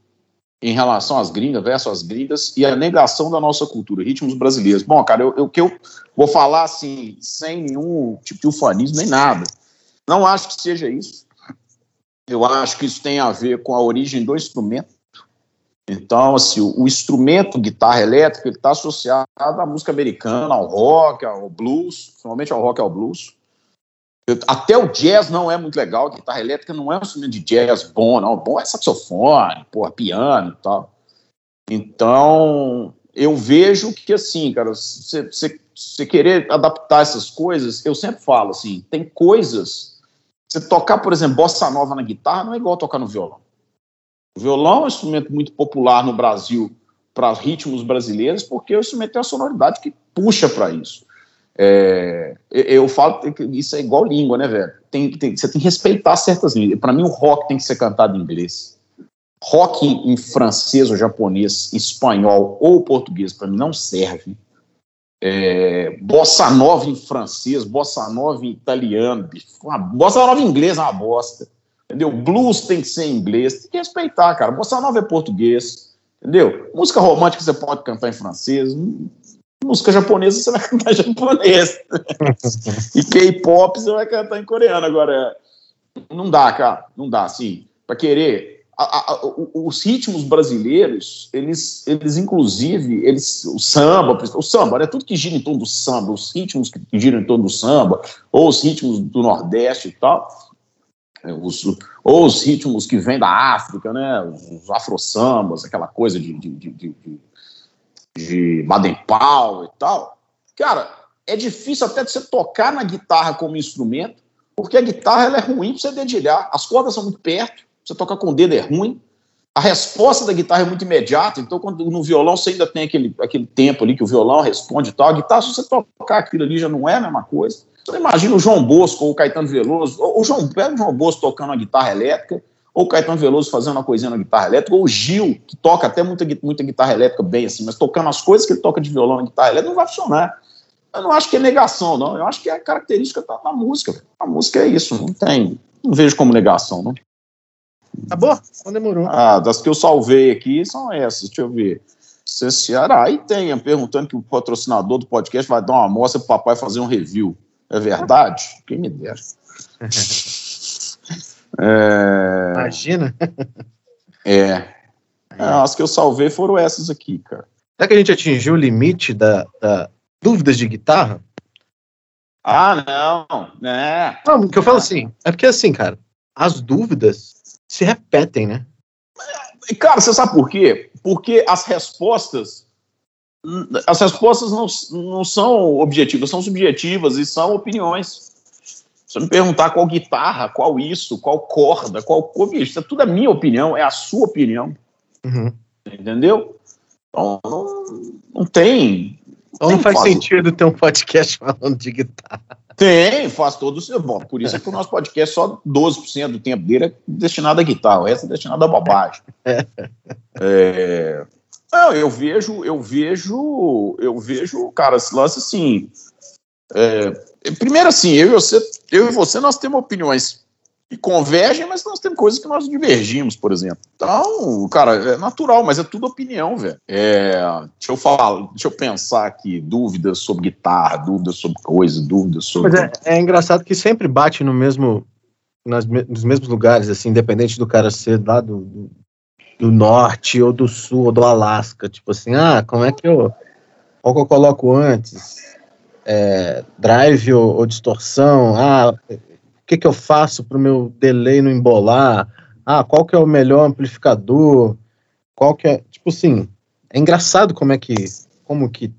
em relação às gringas versus as gringas e a negação da nossa cultura, ritmos brasileiros. Bom, cara, eu, eu que eu vou falar assim, sem nenhum tipo de ufanismo nem nada. Não acho que seja isso. Eu acho que isso tem a ver com a origem do instrumento. Então, assim, o, instrumento guitarra elétrica está associado à música americana, ao rock, ao blues, principalmente ao rock e ao blues. Eu, até o jazz não é muito legal, guitarra elétrica não é um instrumento de jazz bom, não. Bom é saxofone, porra, piano e tal. Então, eu vejo que, assim, cara, você querer adaptar essas coisas, eu sempre falo, assim, tem coisas você tocar, por exemplo, bossa nova na guitarra não é igual tocar no violão. O violão é um instrumento muito popular no Brasil para ritmos brasileiros, porque o instrumento tem uma sonoridade que puxa para isso. É, eu falo que isso é igual língua, né, velho? Tem, tem, você tem que respeitar certas línguas. Para mim, o rock tem que ser cantado em inglês. Rock em francês ou japonês, espanhol ou português, para mim, não serve é, bossa nova em francês, bossa nova em italiano, uma, bossa nova em inglês é uma bosta, entendeu? Blues tem que ser em inglês, tem que respeitar, cara. Bossa nova é português, entendeu? Música romântica você pode cantar em francês, música japonesa você vai cantar em japonês, e K-pop você vai cantar em coreano. Agora, não dá, cara, não dá, assim, para querer a, a, os ritmos brasileiros, eles, eles inclusive, eles, o samba, o samba, né, tudo que gira em torno do samba, os ritmos que giram em torno do samba, ou os ritmos do Nordeste e tal, é, os, ou os ritmos que vêm da África, né, os afro-sambas, aquela coisa de, de, de, de, de Baden-Powell e tal, cara, é difícil até de você tocar na guitarra como instrumento, porque a guitarra ela é ruim para você dedilhar, as cordas são muito perto, você tocar com o dedo é ruim. A resposta da guitarra é muito imediata, então quando no violão você ainda tem aquele, aquele tempo ali que o violão responde e tal. A guitarra, se você tocar aquilo ali, já não é a mesma coisa. Você imagina o João Bosco ou o Caetano Veloso, ou o João, pega o João Bosco tocando uma guitarra elétrica, ou o Caetano Veloso fazendo uma coisinha na guitarra elétrica, ou o Gil, que toca até muita, muita guitarra elétrica bem assim, mas tocando as coisas que ele toca de violão na guitarra elétrica, não vai funcionar. Eu não acho que é negação, não. Eu acho que é a característica da, da música. A música é isso, não tem. Não vejo como negação, não. Acabou? Não demorou. Ah, das que eu salvei aqui são essas, deixa eu ver. Ceará. Aí tem, perguntando que o patrocinador do podcast vai dar uma amostra para o papai fazer um review. É verdade? Quem me dera. é... Imagina. É. é. As que eu salvei foram essas aqui, cara. Será que a gente atingiu o limite da, da dúvidas de guitarra? Ah, não. É. Não, o que eu falo assim, é porque assim, cara, as dúvidas se repetem, né? Cara, você sabe por quê? Porque as respostas as respostas não, não são objetivas, são subjetivas e são opiniões. Se você me perguntar qual guitarra, qual isso, qual corda, qual isso é tudo a minha opinião, é a sua opinião. Uhum. Entendeu? Então, não, não tem. Então não faz sentido ter um podcast falando de guitarra. Tem, faz todo o Bom, por isso é que o nosso podcast, só 12% do tempo dele é destinado à guitarra, o resto é destinado à bobagem. é, não, eu vejo, eu vejo, eu vejo, cara, esse lance assim. É, primeiro, assim, eu e você, eu e você, nós temos opiniões que convergem, mas nós temos coisas que nós divergimos, por exemplo. Então, cara, é natural, mas é tudo opinião, velho. É, deixa eu falar, deixa eu pensar aqui, dúvidas sobre guitarra, dúvidas sobre coisa, dúvidas sobre. Mas é, é engraçado que sempre bate no mesmo, nas, nos mesmos lugares, assim, independente do cara ser lá do, do, do norte ou do sul ou do Alasca. Tipo assim, ah, como é que eu. Qual que eu coloco antes? É, drive ou, ou distorção? Ah, que, que eu faço para o meu delay não embolar? Ah, qual que é o melhor amplificador? Qual que é. Tipo assim, é engraçado como é que, como que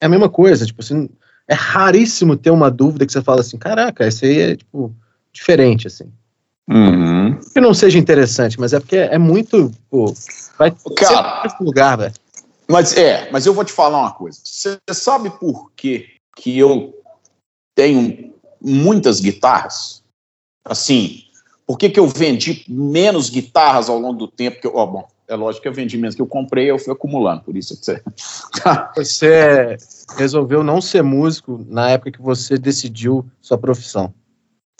é a mesma coisa, tipo assim, é raríssimo ter uma dúvida que você fala assim, caraca, esse aí é, tipo, diferente, assim. Uhum. Que não seja interessante, mas é porque é muito, pô, vai Cara, sempre lugar, velho. Mas é, mas eu vou te falar uma coisa. Você sabe por que que eu tenho muitas guitarras? Assim, por que, que eu vendi menos guitarras ao longo do tempo? Que eu, ó, bom, é lógico que eu vendi menos que eu comprei, eu fui acumulando, por isso que você. você resolveu não ser músico na época que você decidiu sua profissão.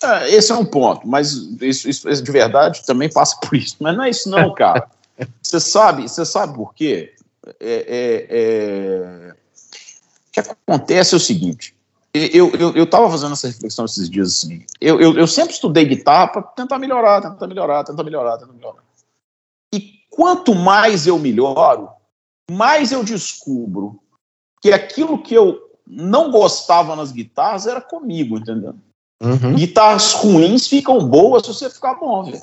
É, esse é um ponto, mas isso, isso, de verdade também passa por isso. Mas não é isso, não, cara. Você sabe, você sabe por quê? É, é, é... O que acontece é o seguinte: eu estava eu, fazendo essa reflexão esses dias assim. Eu, eu, eu sempre estudei guitarra para tentar melhorar, tentar melhorar, tentar melhorar, tentar melhorar. E quanto mais eu melhoro, mais eu descubro que aquilo que eu não gostava nas guitarras era comigo, entendeu? Uhum. Guitarras ruins ficam boas se você ficar bom, velho.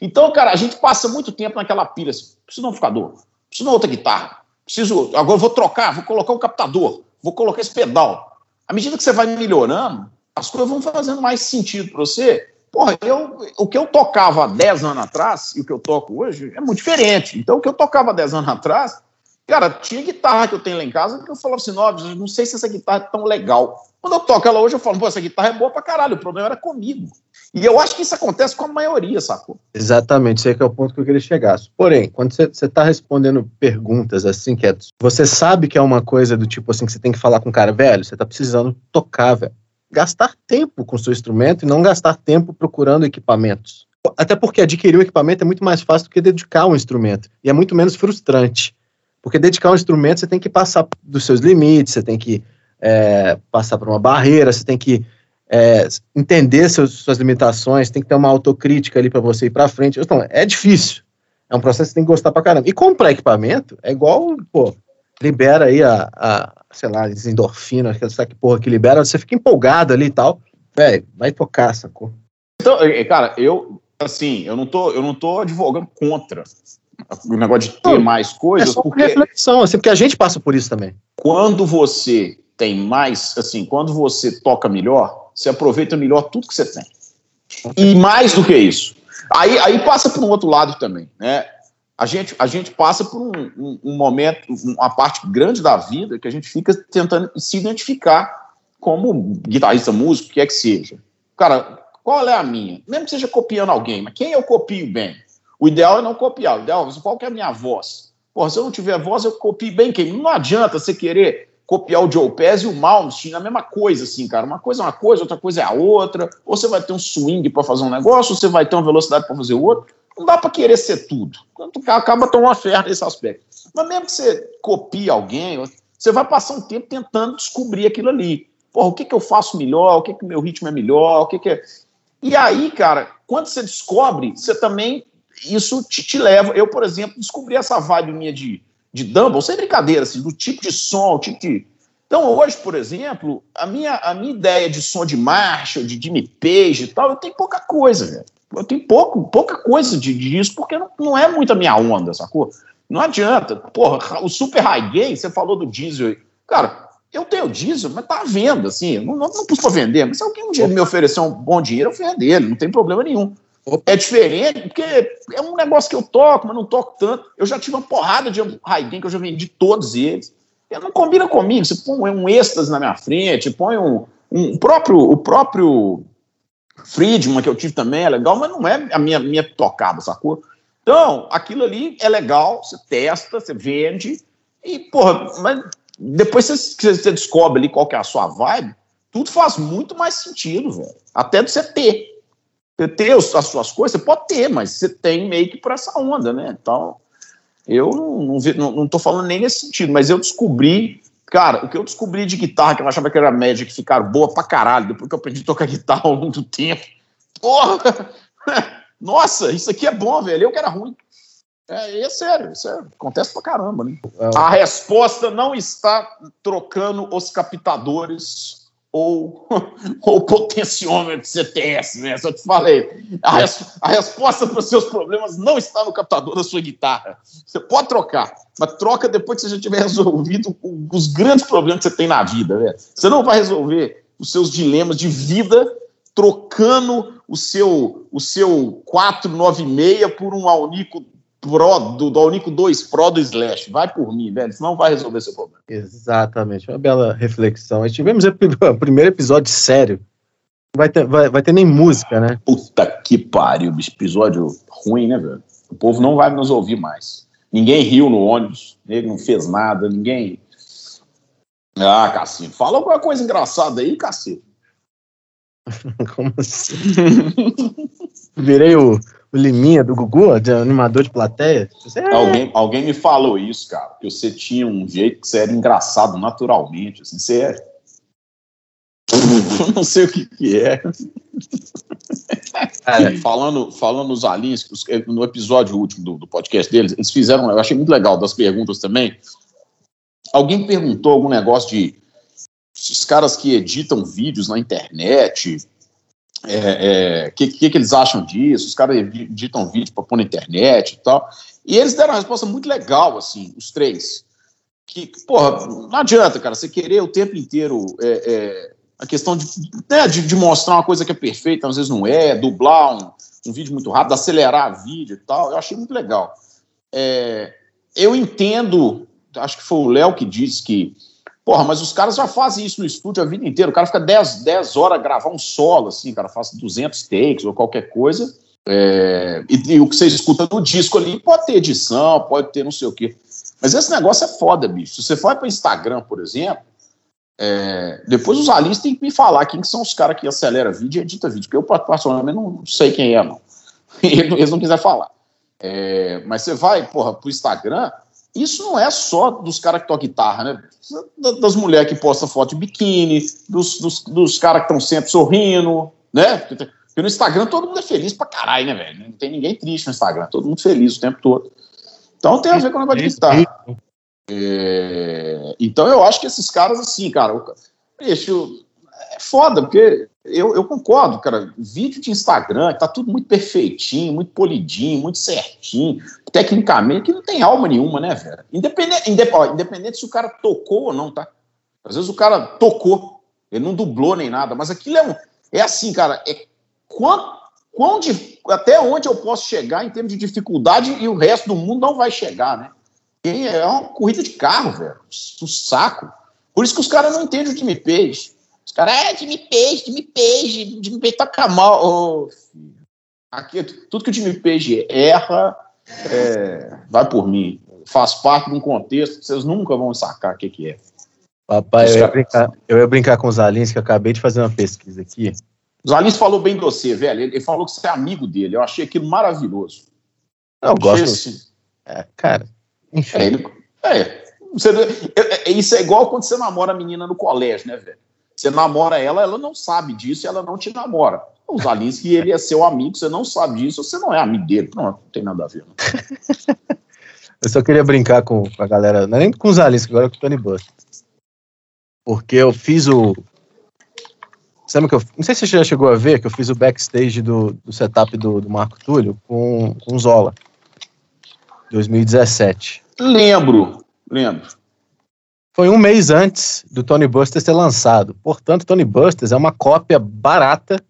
Então, cara, a gente passa muito tempo naquela pilha assim, preciso de um amplificador, preciso de uma outra guitarra, preciso, agora eu vou trocar, vou colocar um captador, vou colocar esse pedal. À medida que você vai melhorando, as coisas vão fazendo mais sentido para você. Porra, eu, o que eu tocava há 10 anos atrás e o que eu toco hoje é muito diferente. Então, o que eu tocava há 10 anos atrás, cara, tinha guitarra que eu tenho lá em casa que eu falava assim, não, não sei se essa guitarra é tão legal. Quando eu toco ela hoje, eu falo, pô, essa guitarra é boa pra caralho, o problema era comigo. E eu acho que isso acontece com a maioria, sacou? Exatamente, esse é o ponto que eu queria chegar. Porém, quando você está respondendo perguntas assim, que é, você sabe que é uma coisa do tipo assim, que você tem que falar com o cara, velho, você está precisando tocar, velho. Gastar tempo com o seu instrumento e não gastar tempo procurando equipamentos. Até porque adquirir um equipamento é muito mais fácil do que dedicar um instrumento. E é muito menos frustrante. Porque dedicar um instrumento, você tem que passar dos seus limites, você tem que é, passar por uma barreira, você tem que é, entender seus, suas limitações, tem que ter uma autocrítica ali para você ir para frente. Então, é difícil. É um processo que tem que gostar pra caramba. E comprar equipamento é igual, pô, libera aí a, a sei lá, as endorfinas, que, que porra que libera, você fica empolgado ali e tal. Velho, vai tocar, sacou? Então, cara, eu, assim, eu não tô, eu não tô advogando contra o negócio de ter mais coisas. É só porque reflexão, assim, porque a gente passa por isso também. Quando você tem mais, assim, quando você toca melhor, você aproveita melhor tudo que você tem. E mais do que isso. Aí, aí passa por um outro lado também, né? A gente, a gente passa por um, um, um momento, uma parte grande da vida que a gente fica tentando se identificar como guitarrista, músico, o que é que seja. Cara, qual é a minha? Mesmo que seja copiando alguém, mas quem eu copio bem? O ideal é não copiar. O ideal é qual que é a minha voz? Se eu não tiver voz, eu copio bem quem? Não adianta você querer copiar o Joe Pez e o Malmsteen, a mesma coisa, assim, cara. Uma coisa é uma coisa, outra coisa é a outra. Ou você vai ter um swing para fazer um negócio, ou você vai ter uma velocidade para fazer o outro. Não dá para querer ser tudo. Acaba tomando ferro nesse aspecto. Mas mesmo que você copie alguém, você vai passar um tempo tentando descobrir aquilo ali. Porra, o que, que eu faço melhor? O que, que meu ritmo é melhor? O que, que é. E aí, cara, quando você descobre, você também. Isso te, te leva. Eu, por exemplo, descobri essa vibe minha de de Dumble, sem brincadeira, assim, do tipo de som, tipo de. Então, hoje, por exemplo, a minha, a minha ideia de som de Marshall, de Jimmy Page e tal, eu tenho pouca coisa, velho. Eu tenho pouco, pouca coisa de, disso, porque não, não é muito a minha onda, sacou? Não adianta. Porra, o Super High Gain, você falou do diesel aí. Cara, eu tenho diesel, mas tá à venda, assim. Não, não, não vender, mas se alguém um dia me oferecer um bom dinheiro, eu vendo ele, não tem problema nenhum. É diferente, porque é um negócio que eu toco, mas não toco tanto. Eu já tive uma porrada de Raiden que eu já vendi todos eles. Eu não combina comigo. Você põe um êxtase na minha frente, põe um, um próprio, o próprio Friedman que eu tive também é legal, mas não é a minha, minha tocada, sacou? Então, aquilo ali é legal, você testa, você vende, e, porra, mas depois você, você descobre ali qual que é a sua vibe, tudo faz muito mais sentido, velho. Até de você ter. Você ter as suas coisas, você pode ter, mas você tem meio que por essa onda, né? Então, eu não, não, não tô falando nem nesse sentido, mas eu descobri, cara, o que eu descobri de guitarra, que eu achava que era média, que ficaram boa pra caralho, depois que eu aprendi a tocar guitarra ao longo do tempo. Porra! Nossa, isso aqui é bom, velho. Eu que era ruim. É, é sério, isso é, acontece pra caramba, né? É. A resposta não está trocando os captadores ou, ou potenciômetro CTS, né? Só te falei. A, res, a resposta para os seus problemas não está no captador da sua guitarra. Você pode trocar, mas troca depois que você já tiver resolvido os grandes problemas que você tem na vida. Né? Você não vai resolver os seus dilemas de vida trocando o seu, o seu 496 por um Alnico Pro, do, do Alnico 2 Pro do Slash. Vai por mim, velho, senão vai resolver seu problema. Exatamente, uma bela reflexão. tivemos o primeiro episódio sério. Vai ter, vai, vai ter nem música, né? Puta que pariu, episódio ruim, né, velho? O povo não vai nos ouvir mais. Ninguém riu no ônibus, ele não fez nada, ninguém. Ah, Cacito, fala alguma coisa engraçada aí, Cacito. Como assim? Virei o, o Liminha do Gugu, de animador de plateia? É... Alguém, alguém me falou isso, cara, que você tinha um jeito que você era engraçado naturalmente, assim, você é... não sei o que, que é. é. falando, falando nos Alins, no episódio último do, do podcast deles, eles fizeram, eu achei muito legal das perguntas também. Alguém perguntou algum negócio de os caras que editam vídeos na internet, o é, é, que, que, que, eles acham disso? Os caras editam vídeo para pôr na internet e tal. E eles deram uma resposta muito legal, assim, os três. Que, porra, não adianta, cara, você querer o tempo inteiro é, é a questão de, né, de, de, mostrar uma coisa que é perfeita, às vezes não é, dublar um, um vídeo muito rápido, acelerar vídeo e tal. Eu achei muito legal. É, eu entendo, acho que foi o Léo que disse que Porra, mas os caras já fazem isso no estúdio a vida inteira. O cara fica 10, 10 horas gravar um solo, assim, cara faz 200 takes ou qualquer coisa. É, e, e, o que você escuta no disco ali pode ter edição, pode ter não sei o quê. Mas esse negócio é foda, bicho. Se você for para Instagram, por exemplo, é, depois os aliens têm que me falar quem que são os caras que aceleram vídeo e edita vídeo, porque eu, particularmente, não sei quem é, não. Eles não quiserem falar. É, mas você vai, porra, pro Instagram, isso não é só dos caras que tocam guitarra, né? Das mulheres que postam foto de biquíni, dos, dos, dos caras que estão sempre sorrindo, né? Porque, no Instagram todo mundo é feliz pra caralho, né, velho? Não tem ninguém triste no Instagram, todo mundo feliz o tempo todo. Então tem a ver com o negócio de guitarra. É, então eu acho que esses caras, assim, cara, bicho, é foda, porque eu, eu, concordo, cara. Vídeo de Instagram tá tudo muito perfeitinho, muito polidinho, muito certinho, tecnicamente, que não tem alma nenhuma, né, velho? Independente, independente, se o cara tocou ou não, tá? Às vezes o cara tocou, ele não dublou nem nada, mas aquilo é um. É assim, cara, é quanto, quão de, até onde eu posso chegar em termos de dificuldade e o resto do mundo não vai chegar, né? É uma corrida de carro, velho. Um saco. Por isso que os caras não entendem o Jimmy Page. Os caras, é, Jimmy Page, Jimmy Page, Jimmy Page toca mal. Oh, Aqui, tudo que o Jimmy Page erra, é, vai por mim. Faz parte de um contexto que vocês nunca vão sacar o que, que é. Papai, eu ia, brincar, eu ia, brincar, com os Alins, que eu acabei de fazer uma pesquisa aqui. Os Alins falou bem de você, velho. Ele, ele, falou que você é amigo dele. Eu achei aquilo maravilhoso. Eu, gosto. Esse... É, cara, enfim. É, ele, é, você, é, isso é igual quando você namora a menina no colégio, né, velho? Você namora ela, ela não sabe disso e ela não te namora. Os Alins que ele é seu amigo, você não sabe disso, você não é amigo dele. Pronto, não tem nada a ver. eu só queria brincar com, a galera, não é nem com os Alins, agora é com o Tony Buster. Porque eu fiz o. Sabe que eu. Não sei se você já chegou a ver que eu fiz o backstage do, do setup do, do Marco Túlio com, com Zola. 2017. Lembro, lembro. Foi um mês antes do Tony Busters ser lançado. Portanto, Tony Busters é uma cópia barata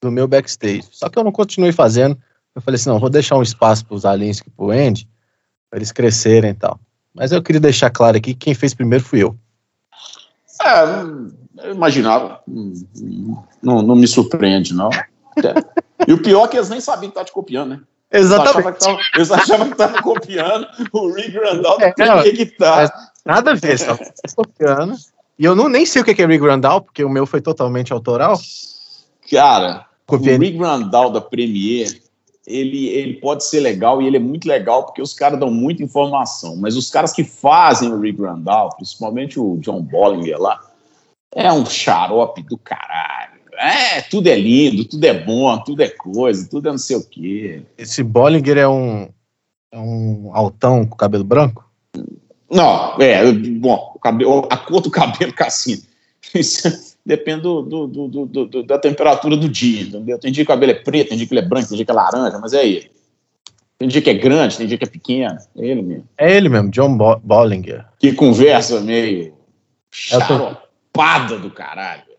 do meu backstage. Só que eu não continuei fazendo. Eu falei assim, não, vou deixar um espaço para os aliens e para o Andy, para eles crescerem e tal. Mas eu queria deixar claro aqui que quem fez primeiro fui eu. É, eu imaginava. Não, não me surpreende, não. E o pior é que eles nem sabiam que tá te copiando, né? Exatamente. Eles achavam que estavam copiando o Rick Randall é, não, que tá. Nada a ver, só copiando. E eu não, nem sei o que é Rick Randall, porque o meu foi totalmente autoral. Cara, Copiei. o Rick Randall da Premiere, ele, ele pode ser legal e ele é muito legal porque os caras dão muita informação, mas os caras que fazem o Rick Randall, principalmente o John Bollinger lá, é um xarope do caralho. É, tudo é lindo, tudo é bom, tudo é coisa, tudo é não sei o quê. Esse Bollinger é um, é um altão com cabelo branco? Não, é, bom, cabelo, a cor do cabelo, Cassino. Isso, depende do, do, do, do, da temperatura do dia, entendeu? Tem dia que o cabelo é preto, tem dia que ele é branco, tem dia que é laranja, mas é ele. Tem dia que é grande, tem dia que é pequeno. É ele mesmo. É ele mesmo, John Bo Bollinger. Que conversa meio charopada do caralho.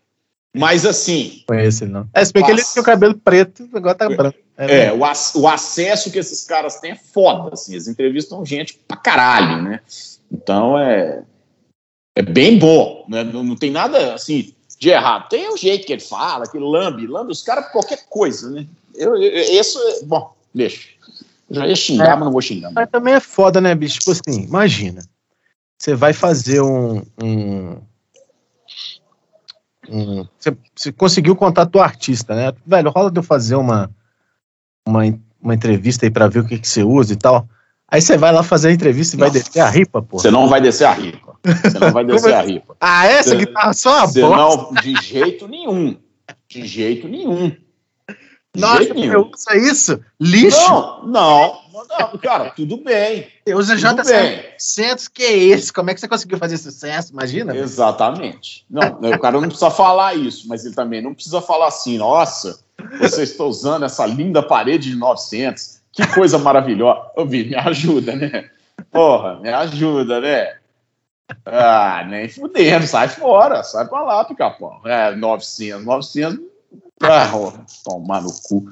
Mas assim. Conheço ele, não. É, se bem que ele tinha o cabelo preto, agora tá branco. É, é o, o, acesso que esses caras têm é foda, assim. Eles entrevistam gente pra caralho, né? Então é. É bem bom, né? Não, não tem nada assim de errado. Tem o jeito que ele fala, que lambe, lambe os caras por qualquer coisa, né? Eu, eu, isso, bom, deixa. Já ia xingar, é, mas não vou xingar. Mas também é foda, né, bicho? Tipo assim, imagina. Você vai fazer um. um, um você, você, conseguiu o contato do artista, né? Velho, rola de eu fazer uma, uma, uma entrevista aí pra ver o que, que você usa e tal. Aí você vai lá fazer a entrevista e vai descer a ripa, pô. Você não vai descer a ripa. Você não vai descer a ripa. ah, essa você, guitarra só a bosta. Não, de jeito nenhum. De jeito nenhum. Nossa, eu usa isso? Lixo? Não, não, não, cara, tudo bem. Eu uso J700, que é esse? Como é que você conseguiu fazer sucesso? Imagina. Exatamente. Não, o cara não precisa falar isso, mas ele também não precisa falar assim, nossa, você está usando essa linda parede de 900, que coisa maravilhosa. Ô, Vi, me ajuda, né? Porra, me ajuda, né? Ah, nem fudendo, sai fora, sai pra lá, pica-pau. É, 900, 900 ah, tomar no cu.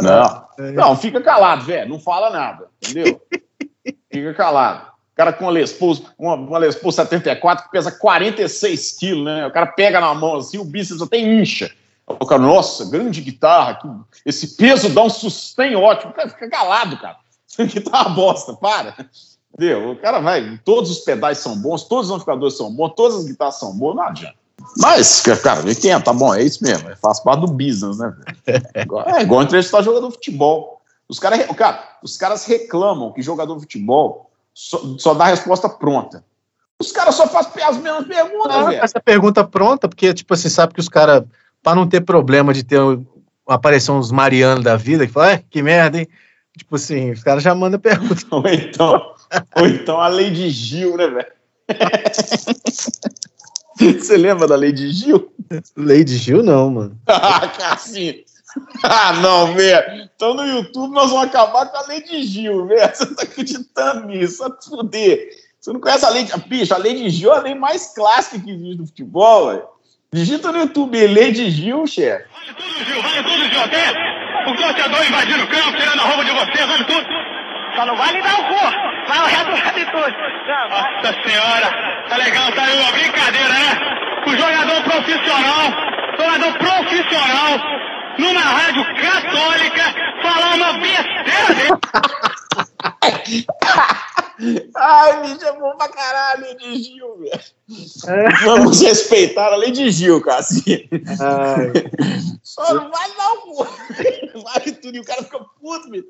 Não, não, fica calado, velho. Não fala nada, entendeu? Fica calado. O cara com uma Les Paul, uma, uma Les Paul 74 que pesa 46 quilos, né? O cara pega na mão assim, o bíceps até incha. O cara, nossa, grande guitarra, que, esse peso dá um sustain ótimo. O cara fica calado, cara. Essa guitarra bosta, para. Entendeu? O cara vai, todos os pedais são bons, todos os amplificadores são bons, todas as guitarras são boas, não adianta. Mas, cara, entendo, tá bom, é isso mesmo. É, faz parte do business, né? É igual, é igual entrevistar jogador de futebol. Os, cara, cara, os caras reclamam que jogador de futebol só, só dá a resposta pronta. Os caras só fazem as mesmas perguntas, ah, Essa pergunta pronta, porque, tipo, você sabe que os caras, para não ter problema de ter aparecer uns Mariano da vida, que fala, é, que merda, hein? Tipo assim, os caras já mandam pergunta. ou, então, ou então a de Gil, né, velho? Você lembra da Lady Gil? Lady Gil não, mano. ah, Cassinho. Ah, não, velho. Então no YouTube nós vamos acabar com a Lady Gil, velho. Você tá acreditando nisso? Só te fuder. Você não conhece a Lady... Bicho, a Lady Gil é a lei mais clássica que existe no futebol, velho. Digita no YouTube, Lady Gil, chefe. Vale tudo, Gil. Vale tudo, Gil. Até o torcedor invadindo o campo, tirando a roupa de você, vale tudo. Só não vale dar o cu. Vai o resto vale tudo. Nossa senhora. Tá legal, tá aí uma brincadeira, né? O jogador profissional, jogador profissional, numa rádio católica, falar uma besteira Ai, bicho, é bom pra caralho, lei de Gil, velho. Vamos respeitar a lei de Gil, Cassinho. Só não vai dar o cu. Vale tudo e o cara fica puto, bicho.